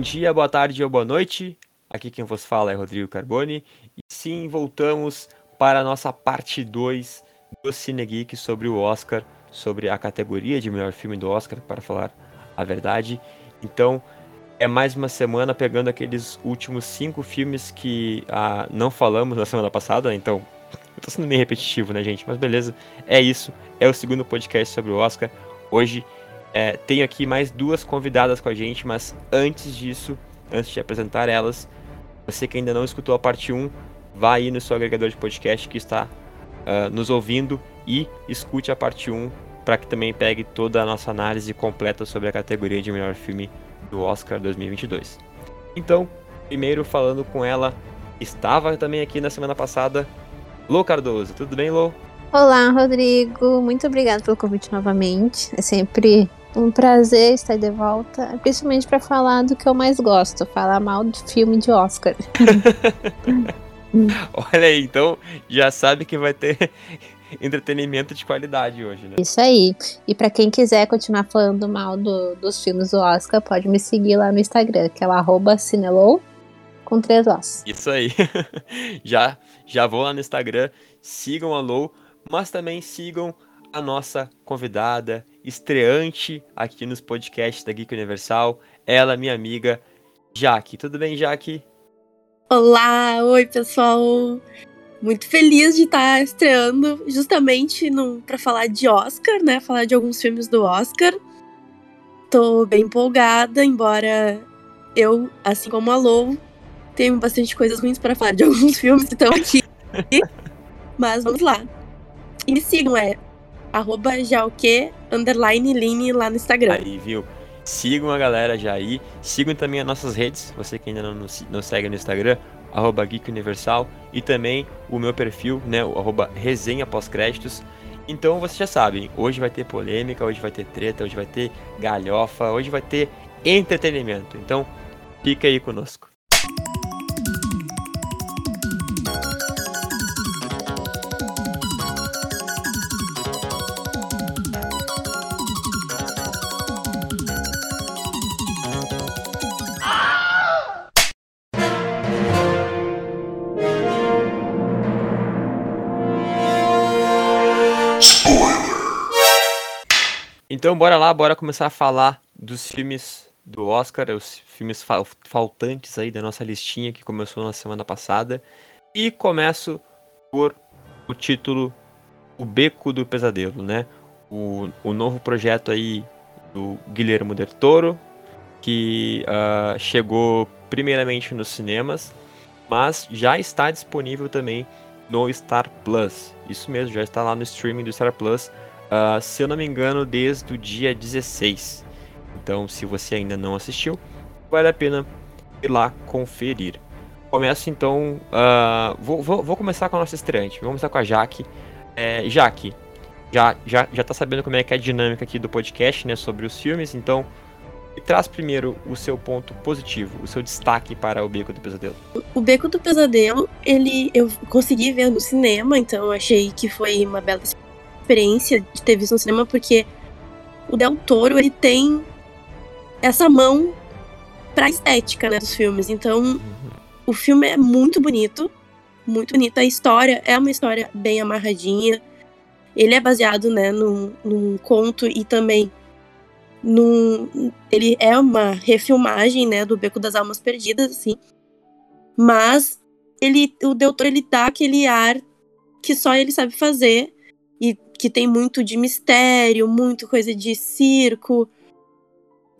Bom dia, boa tarde ou boa noite. Aqui quem vos fala é Rodrigo Carboni. E sim, voltamos para a nossa parte 2 do Cine Geek sobre o Oscar, sobre a categoria de melhor filme do Oscar, para falar a verdade. Então, é mais uma semana pegando aqueles últimos cinco filmes que ah, não falamos na semana passada, então eu tô sendo meio repetitivo, né, gente? Mas beleza, é isso. É o segundo podcast sobre o Oscar. Hoje é, tenho aqui mais duas convidadas com a gente, mas antes disso, antes de apresentar elas, você que ainda não escutou a parte 1, vá aí no seu agregador de podcast que está uh, nos ouvindo e escute a parte 1 para que também pegue toda a nossa análise completa sobre a categoria de melhor filme do Oscar 2022. Então, primeiro falando com ela, estava também aqui na semana passada, Lô Cardoso. Tudo bem, Lô? Olá, Rodrigo. Muito obrigada pelo convite novamente. É sempre um prazer estar de volta, principalmente para falar do que eu mais gosto, falar mal de filme de Oscar. Olha aí, então já sabe que vai ter entretenimento de qualidade hoje, né? Isso aí. E para quem quiser continuar falando mal do, dos filmes do Oscar, pode me seguir lá no Instagram, que é o Cinelow, com três Os. Isso aí. já, já vou lá no Instagram, sigam a Low, mas também sigam a nossa convidada, estreante aqui nos podcasts da Geek Universal, ela, minha amiga, Jaque. Tudo bem, Jaque? Olá, oi pessoal. Muito feliz de estar estreando justamente para falar de Oscar, né? Falar de alguns filmes do Oscar. Tô bem empolgada, embora eu, assim como a Lou, tenho bastante coisas ruins para falar de alguns filmes que estão aqui. Mas vamos lá. E sigam, é arroba jalque, underline line lá no Instagram. Aí, viu? Sigam a galera já aí. Sigam também as nossas redes, você que ainda não não segue no Instagram, arroba Geek Universal. E também o meu perfil, né, o arroba resenha pós-créditos. Então vocês já sabem, hoje vai ter polêmica, hoje vai ter treta, hoje vai ter galhofa, hoje vai ter entretenimento. Então, fica aí conosco. Então bora lá, bora começar a falar dos filmes do Oscar, os filmes fal faltantes aí da nossa listinha que começou na semana passada. E começo por o título O Beco do Pesadelo, né? O, o novo projeto aí do Guilherme Del Toro, que uh, chegou primeiramente nos cinemas, mas já está disponível também no Star Plus. Isso mesmo, já está lá no streaming do Star Plus uh, se eu não me engano, desde o dia 16. Então, se você ainda não assistiu, vale a pena ir lá conferir. Começo então. Uh, vou, vou, vou, começar com a nossa estreante. Vamos começar com a Jaque. É, Jaque, já, já, já tá sabendo como é que é a dinâmica aqui do podcast, né? Sobre os filmes, então. Traz primeiro o seu ponto positivo, o seu destaque para o Beco do Pesadelo. O Beco do Pesadelo, ele eu consegui ver no cinema, então achei que foi uma bela experiência de ter visto no cinema, porque o Del Toro, ele tem essa mão pra estética, né, dos filmes. Então, o filme é muito bonito, muito bonito. A história é uma história bem amarradinha. Ele é baseado, né, num, num conto e também num... Ele é uma refilmagem, né, do Beco das Almas Perdidas, assim. Mas ele, o Del Toro, ele dá aquele ar que só ele sabe fazer que tem muito de mistério, muito coisa de circo.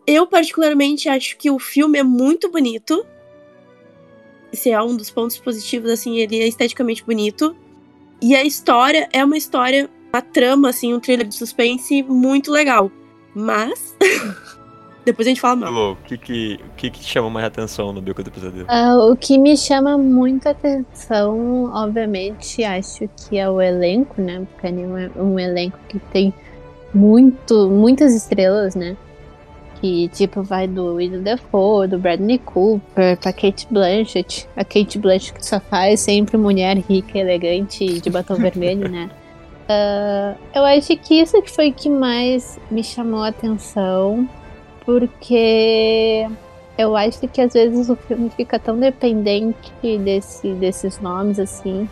Eu, particularmente, acho que o filme é muito bonito. Esse é um dos pontos positivos, assim, ele é esteticamente bonito. E a história é uma história, uma trama, assim, um thriller de suspense muito legal. Mas Depois a gente fala mal. o que que, o que que te chama mais atenção no Beco do Pesadelo? Uh, o que me chama muito atenção, obviamente, acho que é o elenco, né? Porque é um elenco que tem muito, muitas estrelas, né? Que, tipo, vai do William Defoe, do Bradley Cooper, pra Kate Blanchett. A Kate Blanchett que só faz sempre mulher rica, elegante, de batom vermelho, né? Uh, eu acho que isso que foi o que mais me chamou a atenção porque eu acho que às vezes o filme fica tão dependente desse, desses nomes, assim,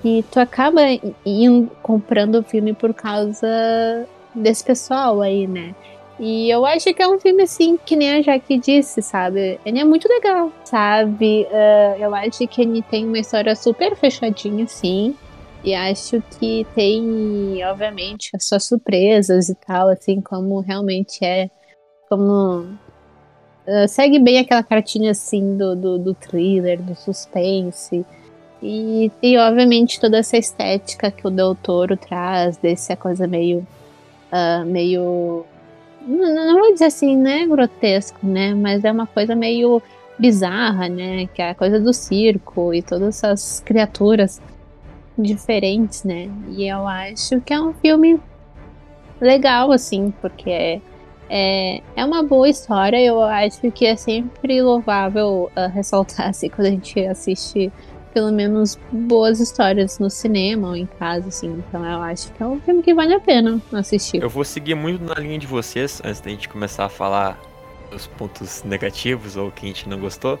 que tu acaba indo comprando o filme por causa desse pessoal aí, né? E eu acho que é um filme, assim, que nem a Jaque disse, sabe? Ele é muito legal, sabe? Uh, eu acho que ele tem uma história super fechadinha, assim. E acho que tem, obviamente, as suas surpresas e tal, assim, como realmente é. Como. Uh, segue bem aquela cartinha, assim, do, do, do thriller, do suspense. E tem, obviamente, toda essa estética que o Del Toro traz, dessa coisa meio. Uh, meio não, não vou dizer assim, né, grotesco, né, mas é uma coisa meio bizarra, né, que é a coisa do circo e todas essas criaturas diferentes, né, e eu acho que é um filme legal, assim, porque é, é, é uma boa história, eu acho que é sempre louvável uh, ressaltar, assim, quando a gente assiste pelo menos boas histórias no cinema ou em casa, assim. Então eu acho que é um filme que vale a pena assistir. Eu vou seguir muito na linha de vocês, antes da gente começar a falar dos pontos negativos ou que a gente não gostou.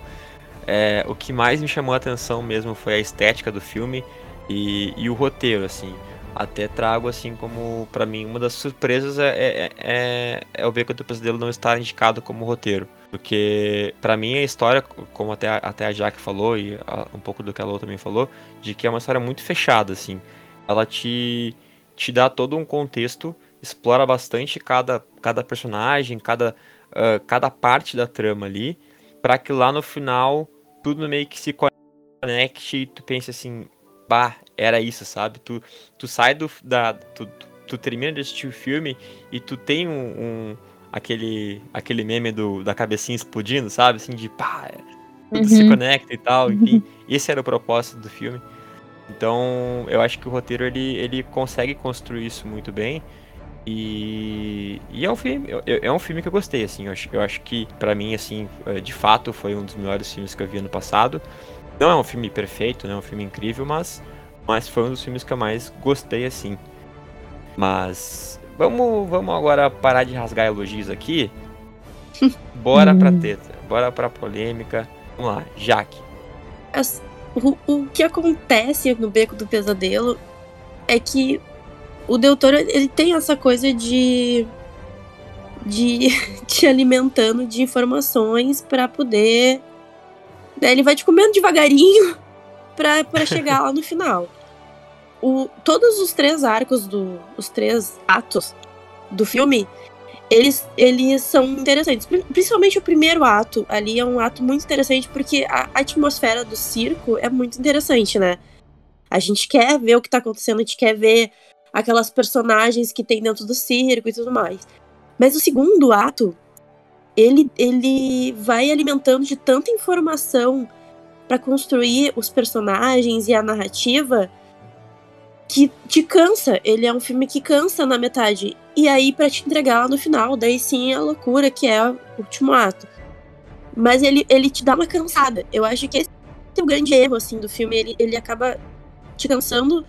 É, o que mais me chamou a atenção mesmo foi a estética do filme e, e o roteiro, assim. Até trago, assim, como para mim, uma das surpresas é, é, é, é o Beco do Pesadelo não estar indicado como roteiro. Porque, para mim, a história, como até, a, até a Jaque falou, e a, um pouco do que a Lô também falou, de que é uma história muito fechada, assim. Ela te, te dá todo um contexto, explora bastante cada, cada personagem, cada, uh, cada parte da trama ali, para que lá no final tudo meio que se conecte e tu pense assim, bah, era isso, sabe? Tu, tu sai do. Da, tu, tu termina de assistir o filme e tu tem um, um aquele, aquele meme do, da cabecinha explodindo, sabe? Assim, de pá, tudo uhum. se conecta e tal, enfim. Esse era o propósito do filme. Então, eu acho que o roteiro ele, ele consegue construir isso muito bem. E, e é um filme, é, é um filme que eu gostei, assim. Eu acho, eu acho que, para mim, assim, é, de fato, foi um dos melhores filmes que eu vi ano passado. Não é um filme perfeito, não é um filme incrível, mas, mas foi um dos filmes que eu mais gostei, assim. Mas Vamos, vamos agora parar de rasgar elogios aqui. Bora pra hum. teta, bora pra polêmica. Vamos lá, Jaque. O, o que acontece no Beco do Pesadelo é que o Doutor ele tem essa coisa de de te alimentando de informações para poder né, ele vai te comendo devagarinho para chegar lá no final o, todos os três arcos do. Os três atos do filme, eles, eles são interessantes. Principalmente o primeiro ato ali é um ato muito interessante porque a, a atmosfera do circo é muito interessante, né? A gente quer ver o que tá acontecendo, a gente quer ver aquelas personagens que tem dentro do circo e tudo mais. Mas o segundo ato, ele, ele vai alimentando de tanta informação para construir os personagens e a narrativa que te cansa. Ele é um filme que cansa na metade. E aí, para te entregar lá no final, daí sim a loucura que é o último ato. Mas ele, ele te dá uma cansada. Eu acho que esse é o grande erro, assim, do filme. Ele, ele acaba te cansando.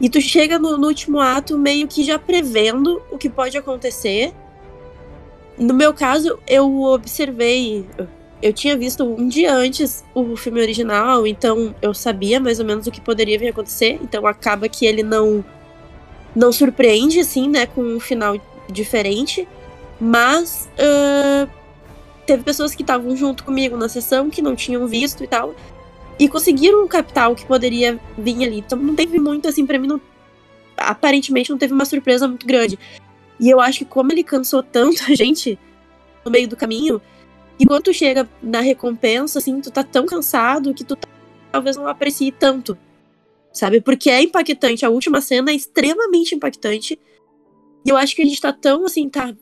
E tu chega no, no último ato meio que já prevendo o que pode acontecer. No meu caso, eu observei eu tinha visto um dia antes o filme original, então eu sabia mais ou menos o que poderia vir a acontecer. Então acaba que ele não não surpreende, assim, né, com um final diferente. Mas uh, teve pessoas que estavam junto comigo na sessão que não tinham visto e tal. E conseguiram captar o que poderia vir ali. Então não teve muito, assim, pra mim, não, aparentemente não teve uma surpresa muito grande. E eu acho que como ele cansou tanto a gente no meio do caminho, e quando tu chega na recompensa, assim, tu tá tão cansado que tu talvez não aprecie tanto. Sabe? Porque é impactante. A última cena é extremamente impactante. E eu acho que a gente tá tão assim, tá.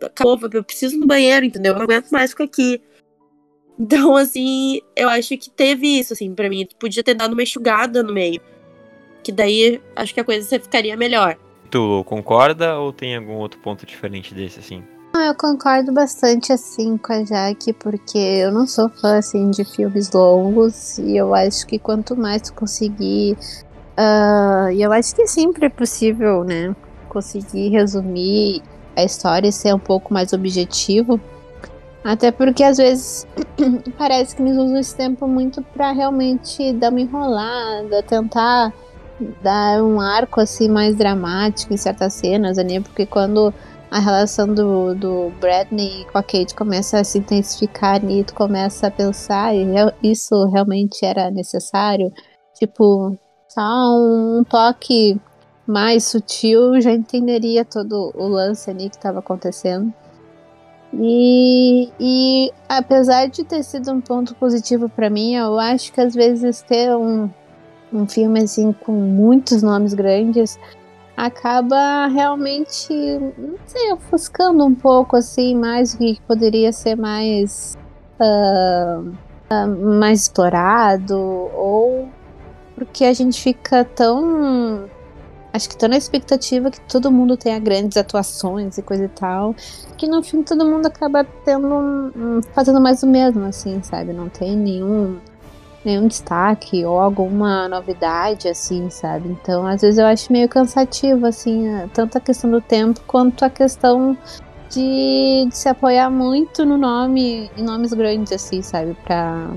Acabou, eu preciso no banheiro, entendeu? Eu não aguento mais ficar aqui. Então, assim, eu acho que teve isso, assim, para mim. Tu podia ter dado uma enxugada no meio. Que daí acho que a coisa ficaria melhor. Tu concorda ou tem algum outro ponto diferente desse, assim? Eu concordo bastante assim com a Jaque, porque eu não sou fã assim de filmes longos e eu acho que quanto mais tu conseguir, uh, e eu acho que sempre é possível, né, conseguir resumir a história e ser um pouco mais objetivo. Até porque às vezes parece que eles usam esse tempo muito para realmente dar uma enrolada, tentar dar um arco assim mais dramático em certas cenas, né? Porque quando a relação do, do Bradley com a Kate começa a se intensificar e tu começa a pensar, e isso realmente era necessário? Tipo, só um toque mais sutil já entenderia todo o lance ali que estava acontecendo. E, e apesar de ter sido um ponto positivo para mim, eu acho que às vezes ter um, um filme assim com muitos nomes grandes acaba realmente, não sei, ofuscando um pouco assim mais o que poderia ser mais uh, uh, mais explorado ou porque a gente fica tão acho que tô na expectativa que todo mundo tenha grandes atuações e coisa e tal, que no fim todo mundo acaba tendo fazendo mais o mesmo, assim, sabe? Não tem nenhum nenhum destaque ou alguma novidade, assim, sabe? Então, às vezes eu acho meio cansativo, assim, tanto a questão do tempo quanto a questão de, de se apoiar muito no nome, em nomes grandes, assim, sabe? Pra,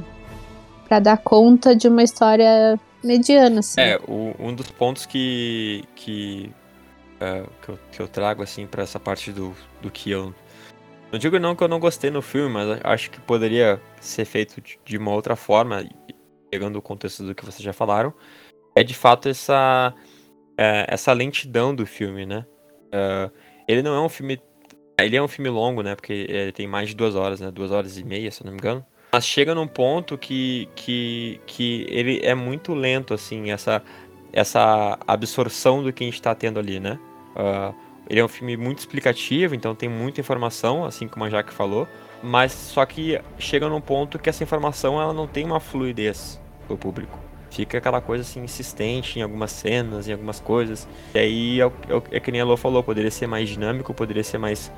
pra dar conta de uma história mediana, assim. É, o, um dos pontos que, que, uh, que, eu, que eu trago, assim, para essa parte do, do que eu. Não digo não que eu não gostei no filme, mas acho que poderia ser feito de, de uma outra forma, pegando o contexto do que vocês já falaram, é de fato essa, é, essa lentidão do filme, né? Uh, ele não é um filme. Ele é um filme longo, né? Porque ele tem mais de duas horas, né? Duas horas e meia, se não me engano. Mas chega num ponto que, que, que ele é muito lento, assim, essa, essa absorção do que a gente está tendo ali, né? Uh, ele é um filme muito explicativo, então tem muita informação, assim como a Jaque falou, mas só que chega num ponto que essa informação ela não tem uma fluidez pro público. Fica aquela coisa assim insistente em algumas cenas, em algumas coisas. E aí é, é, é que nem a Lô falou, poderia ser mais dinâmico, poderia ser mais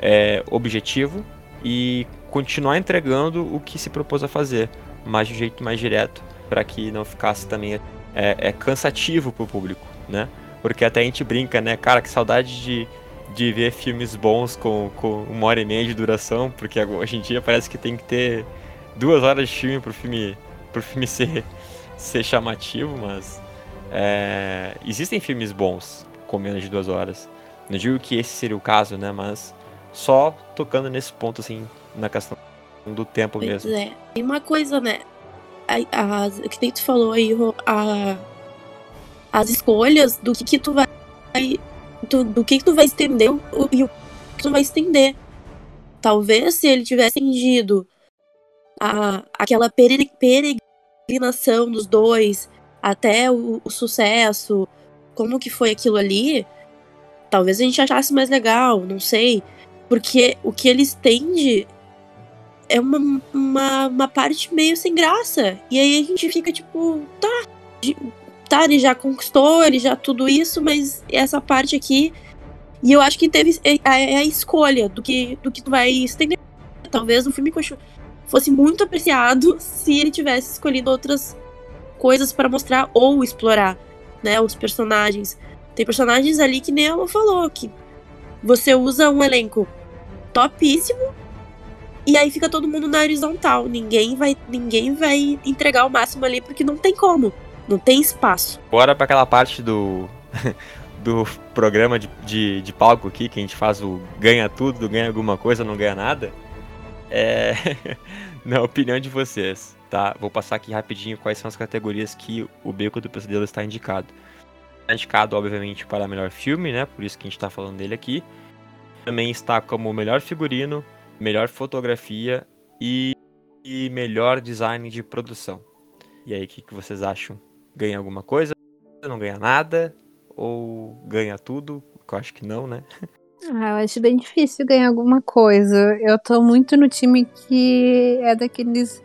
é, objetivo e continuar entregando o que se propôs a fazer, mas de um jeito mais direto, para que não ficasse também é, é cansativo pro público, né? Porque até a gente brinca, né? Cara, que saudade de, de ver filmes bons com, com uma hora e meia de duração, porque hoje em dia parece que tem que ter duas horas de filme pro filme, pro filme ser, ser chamativo, mas é, existem filmes bons com menos de duas horas. Não digo que esse seria o caso, né? Mas só tocando nesse ponto, assim, na questão do tempo pois mesmo. É. E uma coisa, né? A, a, que nem tu falou aí, a, as escolhas do que, que tu vai. Do, do que, que tu vai estender o, e o que tu vai estender. Talvez se ele tivesse entendido a, aquela peregrinação dos dois até o, o sucesso, como que foi aquilo ali, talvez a gente achasse mais legal, não sei. Porque o que ele estende é uma, uma, uma parte meio sem graça. E aí a gente fica tipo, tá, tá, ele já conquistou, ele já tudo isso, mas essa parte aqui. E eu acho que teve é, é a escolha do que, do que tu vai estender. Talvez o filme fosse muito apreciado se ele tivesse escolhido outras coisas para mostrar ou explorar, né, os personagens. Tem personagens ali que nem ela falou, que você usa um elenco topíssimo. E aí fica todo mundo na horizontal. Ninguém vai, ninguém vai entregar o máximo ali porque não tem como. Não tem espaço. Bora para aquela parte do do programa de, de, de, palco aqui, que a gente faz o ganha tudo, ganha alguma coisa, não ganha nada. É. Na opinião de vocês, tá? Vou passar aqui rapidinho quais são as categorias que o Beco do Pesadelo está indicado. Está indicado, obviamente, para melhor filme, né? Por isso que a gente está falando dele aqui também está como melhor figurino, melhor fotografia e, e melhor design de produção. E aí, o que, que vocês acham? Ganha alguma coisa? Não ganha nada? Ou ganha tudo? Eu acho que não, né? Ah, eu acho bem difícil ganhar alguma coisa. Eu tô muito no time que é daqueles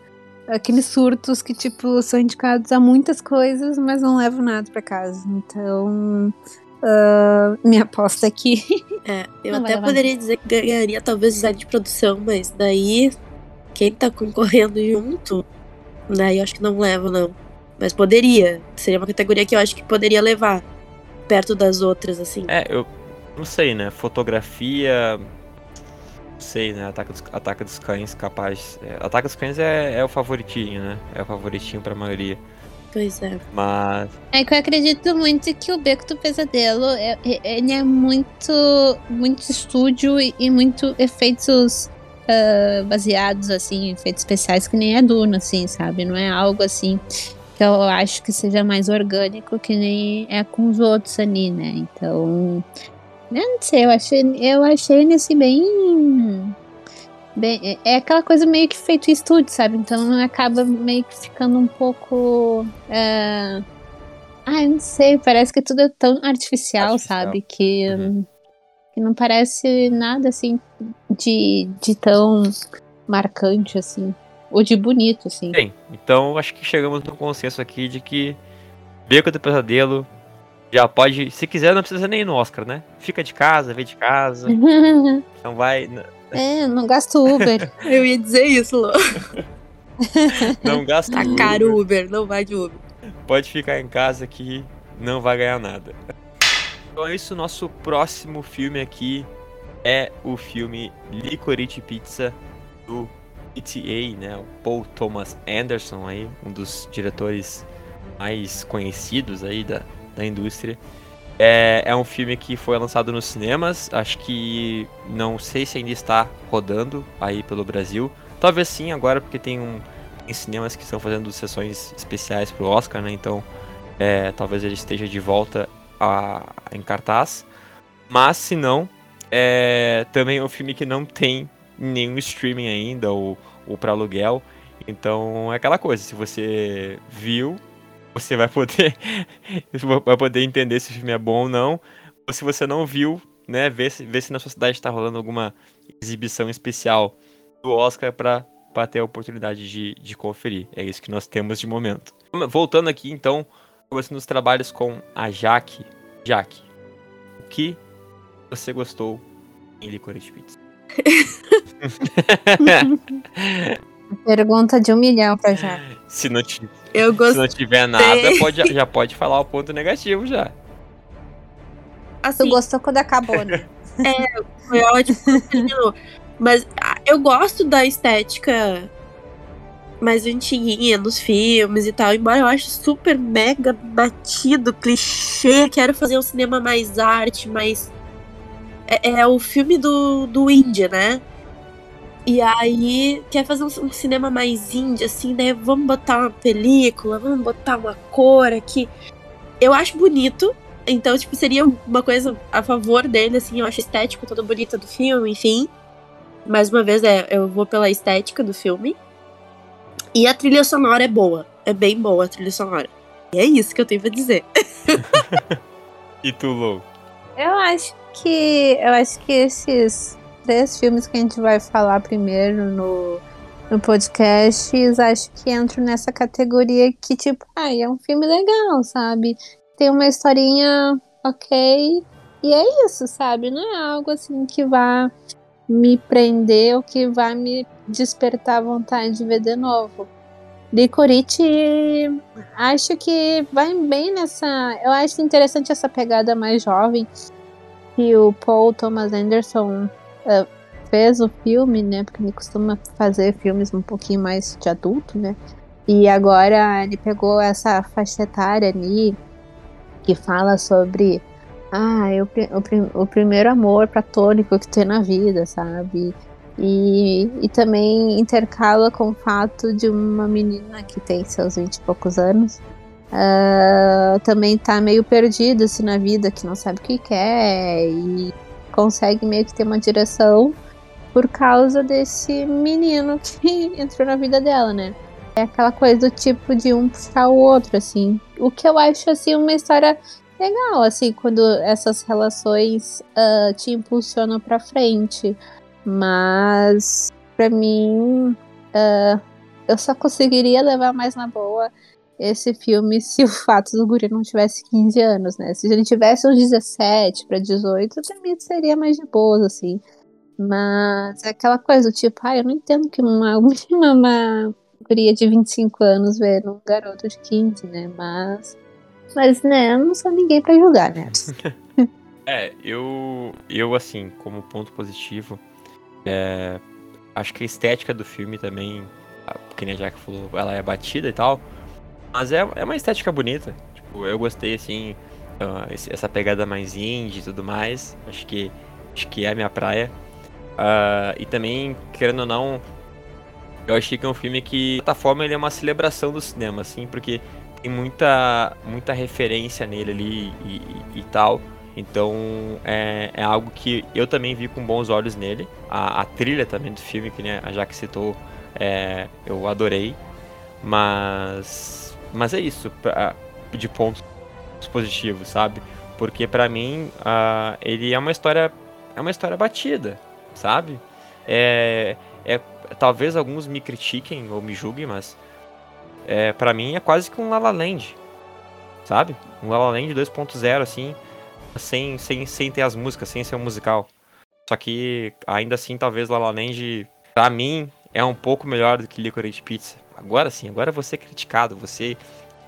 aqueles surtos que, tipo, são indicados a muitas coisas, mas não levam nada para casa. Então, Uh, minha aposta aqui. É, eu não até poderia dizer que ganharia talvez design de produção, mas daí quem tá concorrendo junto, daí eu acho que não leva, não. Mas poderia. Seria uma categoria que eu acho que poderia levar perto das outras, assim. É, eu não sei, né? Fotografia. sei, né? Ataque dos, Ataque dos Cães capaz. É, Ataque dos Cães é, é o favoritinho, né? É o favoritinho pra maioria. Pois é. Mas. É que eu acredito muito que o Beco do Pesadelo é, é- ele é muito, muito estúdio e, e muito efeitos ah, baseados, assim, em efeitos especiais, que nem a Duna, assim, sabe? Não é algo assim que eu acho que seja mais orgânico que nem é com os outros ali, né? Então. Eu não sei, eu achei, eu achei nesse bem. Bem, é- é aquela coisa meio que feito em estúdio, sabe? Então acaba meio que ficando um pouco. ah, ah, eu não sei, parece que tudo é tão artificial, Artificial. sabe? Que, Uhum. que não parece nada assim de, de tão marcante, assim. Ou de bonito, assim. Bem, então acho que chegamos no consenso aqui de que Beco do Pesadelo já pode. Se quiser, não precisa nem ir no Oscar, né? Fica de casa, vê de casa. Não vai. é, não gasto Uber. Eu ia dizer isso, Lô. Não gasta Tá Uber. caro o Uber, não vai de Uber. Pode ficar em casa que não vai ganhar nada. Então é isso, nosso próximo filme aqui é o filme Licorice Pizza do ETA, né? O Paul Thomas Anderson aí, um dos diretores mais conhecidos aí da, da indústria. É, é um filme que foi lançado nos cinemas, acho que não sei se ainda está rodando aí pelo Brasil. Talvez sim agora, porque tem um tem cinemas que estão fazendo sessões especiais pro Oscar, né? Então é, talvez ele esteja de volta a, em cartaz. Mas se não, é, também é um filme que não tem nenhum streaming ainda ou, ou para aluguel. Então é aquela coisa, se você viu, você vai poder vai poder entender se o filme é bom ou não. Ou se você não viu, né, ver se, ver se na sua cidade está rolando alguma exibição especial do Oscar para para ter a oportunidade de, de conferir. É isso que nós temos de momento. Voltando aqui, então, começando os trabalhos com a Jaque. Jaque, o que você gostou em Licorice Pizza? Pergunta de um milhão pra já. se, não ti- Eu se não tiver nada, pode, já pode falar o ponto negativo já. Tu Assim, gostou quando acabou, né? foi ótimo. terminou. Mas ah, eu gosto da estética mais antiguinha nos filmes e tal. Embora eu ache super mega batido, clichê. Quero fazer um cinema mais arte, mais. É, é o filme do, do Índia, né? E aí, quer fazer um, um cinema mais indie, assim, né? Vamos botar uma película, vamos botar uma cor aqui. Eu acho bonito, então, tipo, seria uma coisa a favor dele, assim, eu acho a estética toda bonita do filme, enfim. Mais uma vez, é, eu vou pela estética do filme. E a trilha sonora é boa. É bem boa a trilha sonora. E é isso que eu tenho pra dizer. E tu, Lou? Eu acho que. Eu acho que esses três filmes que a gente vai falar primeiro no, no podcast, acho que entram nessa categoria que, tipo, ah, é um filme legal, sabe? Tem uma historinha ok. E é isso, sabe? Não é algo assim que vá me prender ou que vá me despertar vontade de ver de novo. Licorice, acho que vai bem nessa. Eu acho interessante essa pegada mais jovem que o Paul Thomas Anderson eh, fez o filme, né? Porque ele costuma fazer filmes um pouquinho mais de adulto, né? E agora ele pegou essa faixa etária ali que fala sobre ah, eu, o, o primeiro amor platônico que tem na vida, sabe? E, e também intercala com o fato de uma menina que tem seus 20 e poucos anos ah, também tá meio perdida assim, na vida, que não sabe o que quer e consegue meio que ter uma direção por causa desse menino que entrou na vida dela, né? É aquela coisa do tipo de um puxar o outro, assim. O que eu acho, assim, uma história legal, assim, quando essas relações ah, te impulsionam pra frente. Mas, pra mim, ah, eu só conseguiria levar mais na boa esse filme se o fato do guri não tivesse 15 anos, né? Se ele tivesse uns 17 pra 18, também seria mais de boas, assim. Mas é aquela coisa, tipo, ah, eu não entendo que uma, uma, uma guria de 25 anos vê num garoto de 15, né? Mas. Mas, né, eu não sou ninguém pra julgar, né? É, eu, eu assim, como ponto positivo, É, acho que a estética do filme também, que nem a Jack falou, ela é batida e tal. Mas é, é uma estética bonita. Tipo, eu gostei, assim, uh, essa pegada mais indie e tudo mais. Acho que, acho que é a minha praia. Uh, e também, querendo ou não, eu achei que é um filme que, de certa forma, ele é uma celebração do cinema, assim, porque tem muita, muita referência nele ali e, e, e tal. Então é, é, algo que eu também vi com bons olhos nele. A, a trilha também do filme, que né, a Jaque citou, é, eu adorei. Mas, mas é isso, pra, de pontos positivos, sabe? Porque para mim uh, ele é uma história é uma história batida, sabe? É, é talvez alguns me critiquem ou me julguem, mas é, para mim é quase que um La La Land, sabe? Um La La Land 2.0 assim sem, sem, sem ter as músicas, sem ser um musical. Só que ainda assim, talvez La La Land, pra mim, é um pouco melhor do que Licorice Pizza. Agora sim, agora você é criticado, você é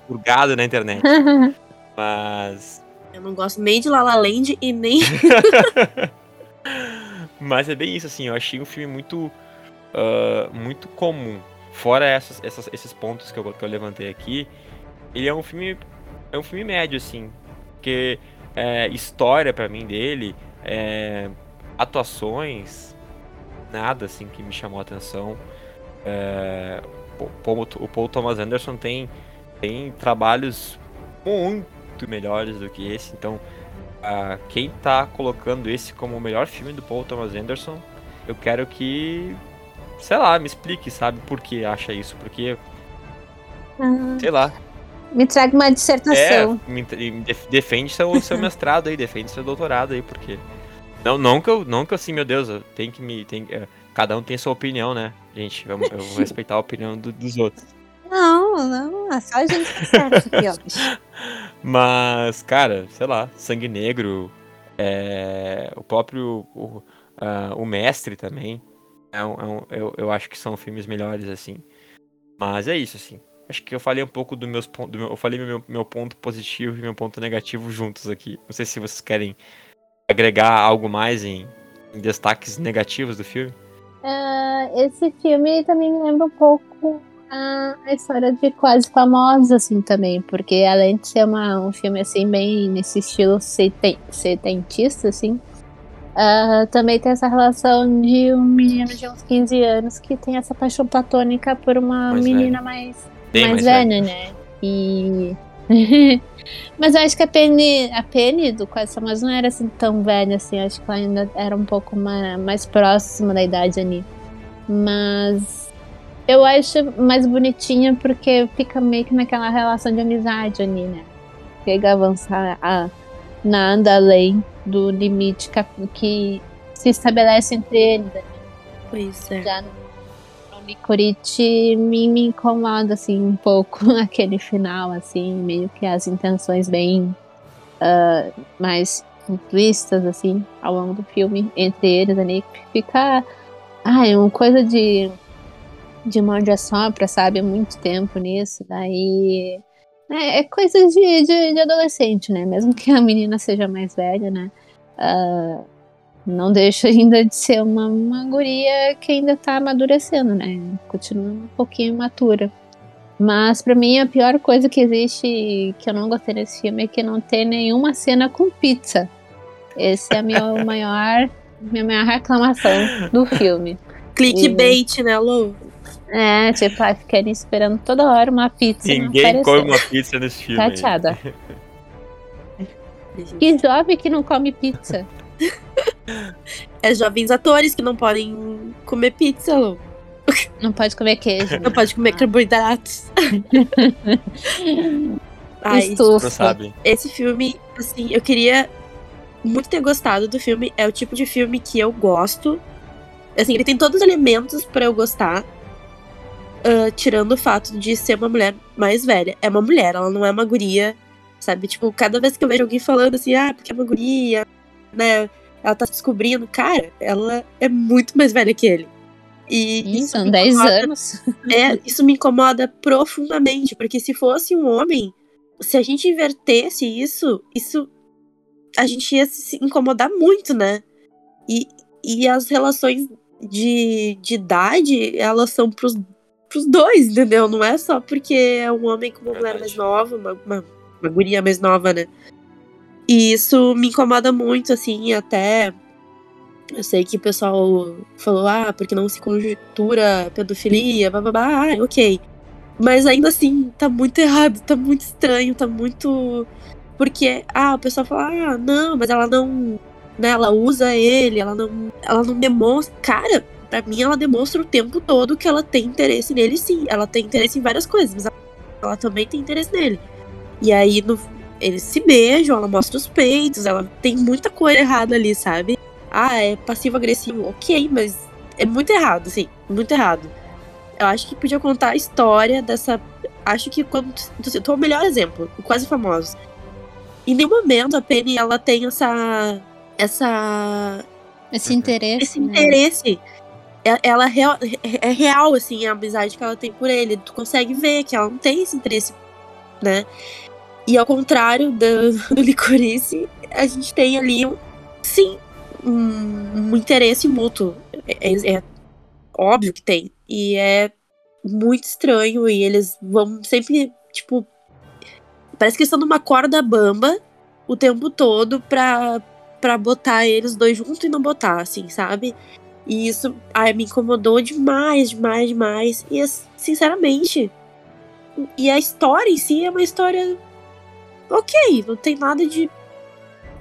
purgado na internet. Mas. Eu não gosto nem de La La Land e nem. Mas é bem isso, assim, eu achei um filme muito. Uh, muito comum. Fora essas, essas, esses pontos que eu, que eu levantei aqui, ele é um filme. É um filme médio, assim. Porque é, história para mim dele, é, atuações, nada assim que me chamou a atenção. É, o, Paul, Thomas Anderson tem, tem trabalhos muito melhores do que esse, então quem tá colocando esse como o melhor filme do Paul Thomas Anderson, eu quero que, sei lá, me explique, sabe, por que acha isso, porque, uhum. sei lá, me traga uma dissertação. É, me, defende seu, seu mestrado aí, defende seu doutorado aí, porque. Não, não que eu, não que assim, meu Deus, eu tenho que me. Tem, é, cada um tem sua opinião, né? Gente, eu, eu vou respeitar a opinião do, dos outros. Não, não, é só a gente que sabe aqui, ó. Mas, cara, sei lá, Sangue Negro, é, o próprio. O, uh, o Mestre também. É um, é um, eu, eu acho que são filmes melhores, assim. Mas é isso, assim. Acho que eu falei um pouco do meus pontos. Do meu, eu falei meu, meu ponto positivo e meu ponto negativo juntos aqui. Não sei se vocês querem agregar algo mais em, em destaques negativos do filme. Uh, esse filme também me lembra um pouco a, a, história de Quase Famosa, assim, também. Porque além de ser uma, um filme, assim, bem nesse estilo seten, setentista, assim. Uh, também tem essa relação de um menino de uns 15 anos que tem essa paixão platônica por uma mais menina velho. mais Bem mais, mais velha, né? E. Mas eu acho que a Penny, a Penny do Quase Famosa não era assim tão velha assim. Acho que ela ainda era um pouco mais, mais próxima da idade ali. Mas eu acho mais bonitinha porque fica meio que naquela relação de amizade ali, né? Chega a avançar a nada além do limite que, que se estabelece entre eles. Né? Pois é. Já Licorice me, me incomoda, assim, um pouco aquele final, assim, meio que as intenções bem uh, mais implícitas, assim, ao longo do filme, entre eles ali, fica, é uma coisa de, de morde a sopra, sabe, há muito tempo nisso, daí... É, é coisa de, de, de, adolescente, né? Mesmo que a menina seja mais velha, né? Uh, não deixa ainda de ser uma, uma guria que ainda tá amadurecendo, né? Continua um pouquinho matura. Mas para mim a pior coisa que existe que eu não gostei nesse filme é que não tem nenhuma cena com pizza. Esse é a minha maior, minha maior reclamação do filme. Clickbait, e... né, Lu? É, tipo, ai, ficarem esperando toda hora uma pizza. Ninguém come uma pizza nesse filme. Chateada. que jovem que não come pizza. É jovens atores que não podem comer pizza, Lu. Não pode comer queijo. Não pode comer carboidratos. Ai, Estufa. Não sabe. Esse filme, assim, eu queria muito ter gostado do filme. É o tipo de filme que eu gosto. Assim, ele tem todos os elementos para eu gostar. Uh, tirando o fato de ser uma mulher mais velha. É uma mulher, ela não é uma guria. Sabe? Tipo, cada vez que eu vejo alguém falando assim, ah, porque é uma guria, né? Ela tá descobrindo, cara, ela é muito mais velha que ele. E isso, são 10 anos. É, isso me incomoda profundamente, porque se fosse um homem, se a gente invertesse isso, isso a gente ia se incomodar muito, né? E, e as relações de, de idade, elas são pros, pros dois, entendeu? Não é só porque é um homem com uma mulher mais nova, uma, uma, uma guria mais nova, né? E isso me incomoda muito, assim, até. Eu sei que o pessoal falou, ah, porque não se conjectura pedofilia, bababá, ah, ok. Mas ainda assim, tá muito errado, tá muito estranho, tá muito. Porque, ah, o pessoal fala, ah, não, mas ela não. Né, ela usa ele, ela não. Ela não demonstra. Cara, pra mim ela demonstra o tempo todo que ela tem interesse nele, sim. Ela tem interesse em várias coisas, mas ela, ela também tem interesse nele. E aí, no, eles se beijam, ela mostra os peitos, ela tem muita coisa errada ali, sabe? Ah, é passivo-agressivo, ok, mas é muito errado, assim, muito errado. Eu acho que podia contar a história dessa. Acho que quando. Tu citou o melhor exemplo, o Quase Famosos. Em nenhum momento a Penny ela tem essa. Essa. Esse interesse. Esse né? interesse. É, ela é real, é real, assim, a amizade que ela tem por ele. Tu consegue ver que ela não tem esse interesse, né? E ao contrário do, do Licorice, a gente tem ali, sim, um, um interesse mútuo. É, é, é, óbvio que tem. E é muito estranho. E eles vão sempre, tipo. Parece que estão numa corda bamba o tempo todo pra, pra botar eles dois juntos e não botar, assim, sabe? E isso ai, me incomodou demais, demais, demais. E sinceramente. E a história em si é uma história ok, não tem nada de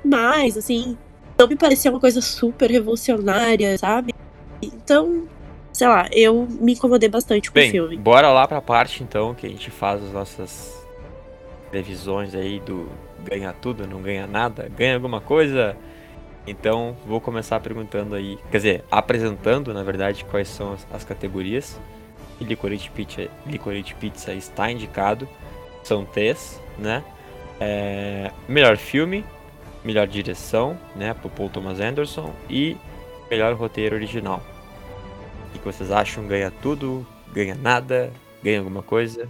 mais, assim. Não me parecia uma coisa super revolucionária, sabe? Então, sei lá, eu me incomodei bastante com Bem, o filme. Bora lá pra parte então que a gente faz as nossas previsões aí do ganha tudo, não ganha nada, ganha alguma coisa. Então, vou começar perguntando aí, quer dizer, apresentando, na verdade, quais são as, as categorias. E Licorice Pizza, Licorice Pizza está indicado. São três, né? É, melhor filme, melhor direção, né, pro Paul Thomas Anderson e melhor roteiro original. O que vocês acham? Ganha tudo? Ganha nada? Ganha alguma coisa?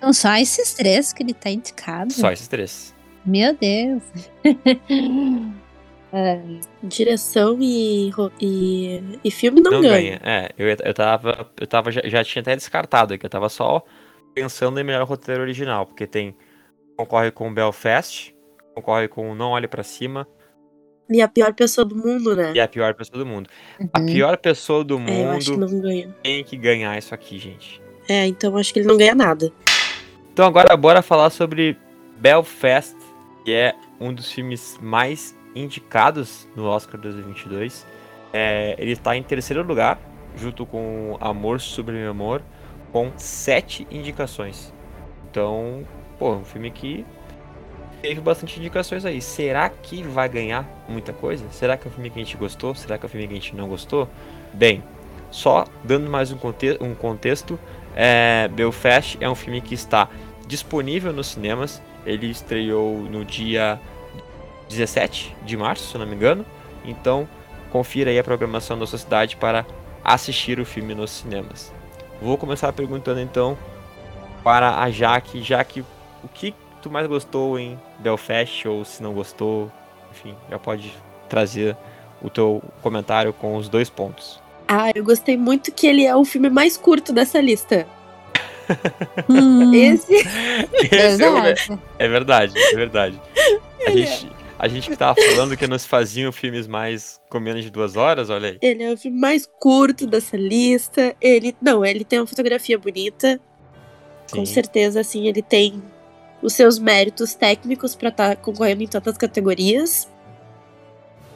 São só esses três que ele tá indicado? Só esses três. Meu Deus. é. Direção e, e, e filme não, não ganha. ganha. É, eu, eu tava. Eu tava já, já tinha até descartado aqui. Eu tava só pensando em melhor roteiro original, porque tem concorre com Belfast, concorre com Não Olhe para Cima. E a pior pessoa do mundo, né? E a pior pessoa do mundo. Uhum. A pior pessoa do mundo é, eu acho que não ganha. tem que ganhar isso aqui, gente. É, então acho que ele não ganha nada. Então agora bora falar sobre Belfast, que é um dos filmes mais indicados no Oscar 2022. É, ele está em terceiro lugar, junto com Amor Sobre Meu Amor, com sete indicações. Então, pô, um filme que teve bastante indicações aí. Será que vai ganhar muita coisa? Será que é um filme que a gente gostou? Será que é um filme que a gente não gostou? Bem, só dando mais um, conte um contexto, é, Belfast é um filme que está disponível nos cinemas. Ele estreou no dia 17 de março, se não me engano. Então, confira aí a programação da sua cidade para assistir o filme nos cinemas. Vou começar perguntando então para a Jaque. Jaque, o que tu mais gostou em Belfast ou se não gostou, enfim, já pode trazer o teu comentário com os dois pontos. Ah, eu gostei muito que ele é o filme mais curto dessa lista. hum. Esse, Esse é, é, verdade, é verdade. A gente, a gente que tava falando que nos faziam filmes mais com menos de duas horas, olha aí. Ele é o filme mais curto dessa lista. Ele, não, ele tem uma fotografia bonita. Sim. Com certeza, assim, ele tem os seus méritos técnicos para estar tá concorrendo em tantas categorias.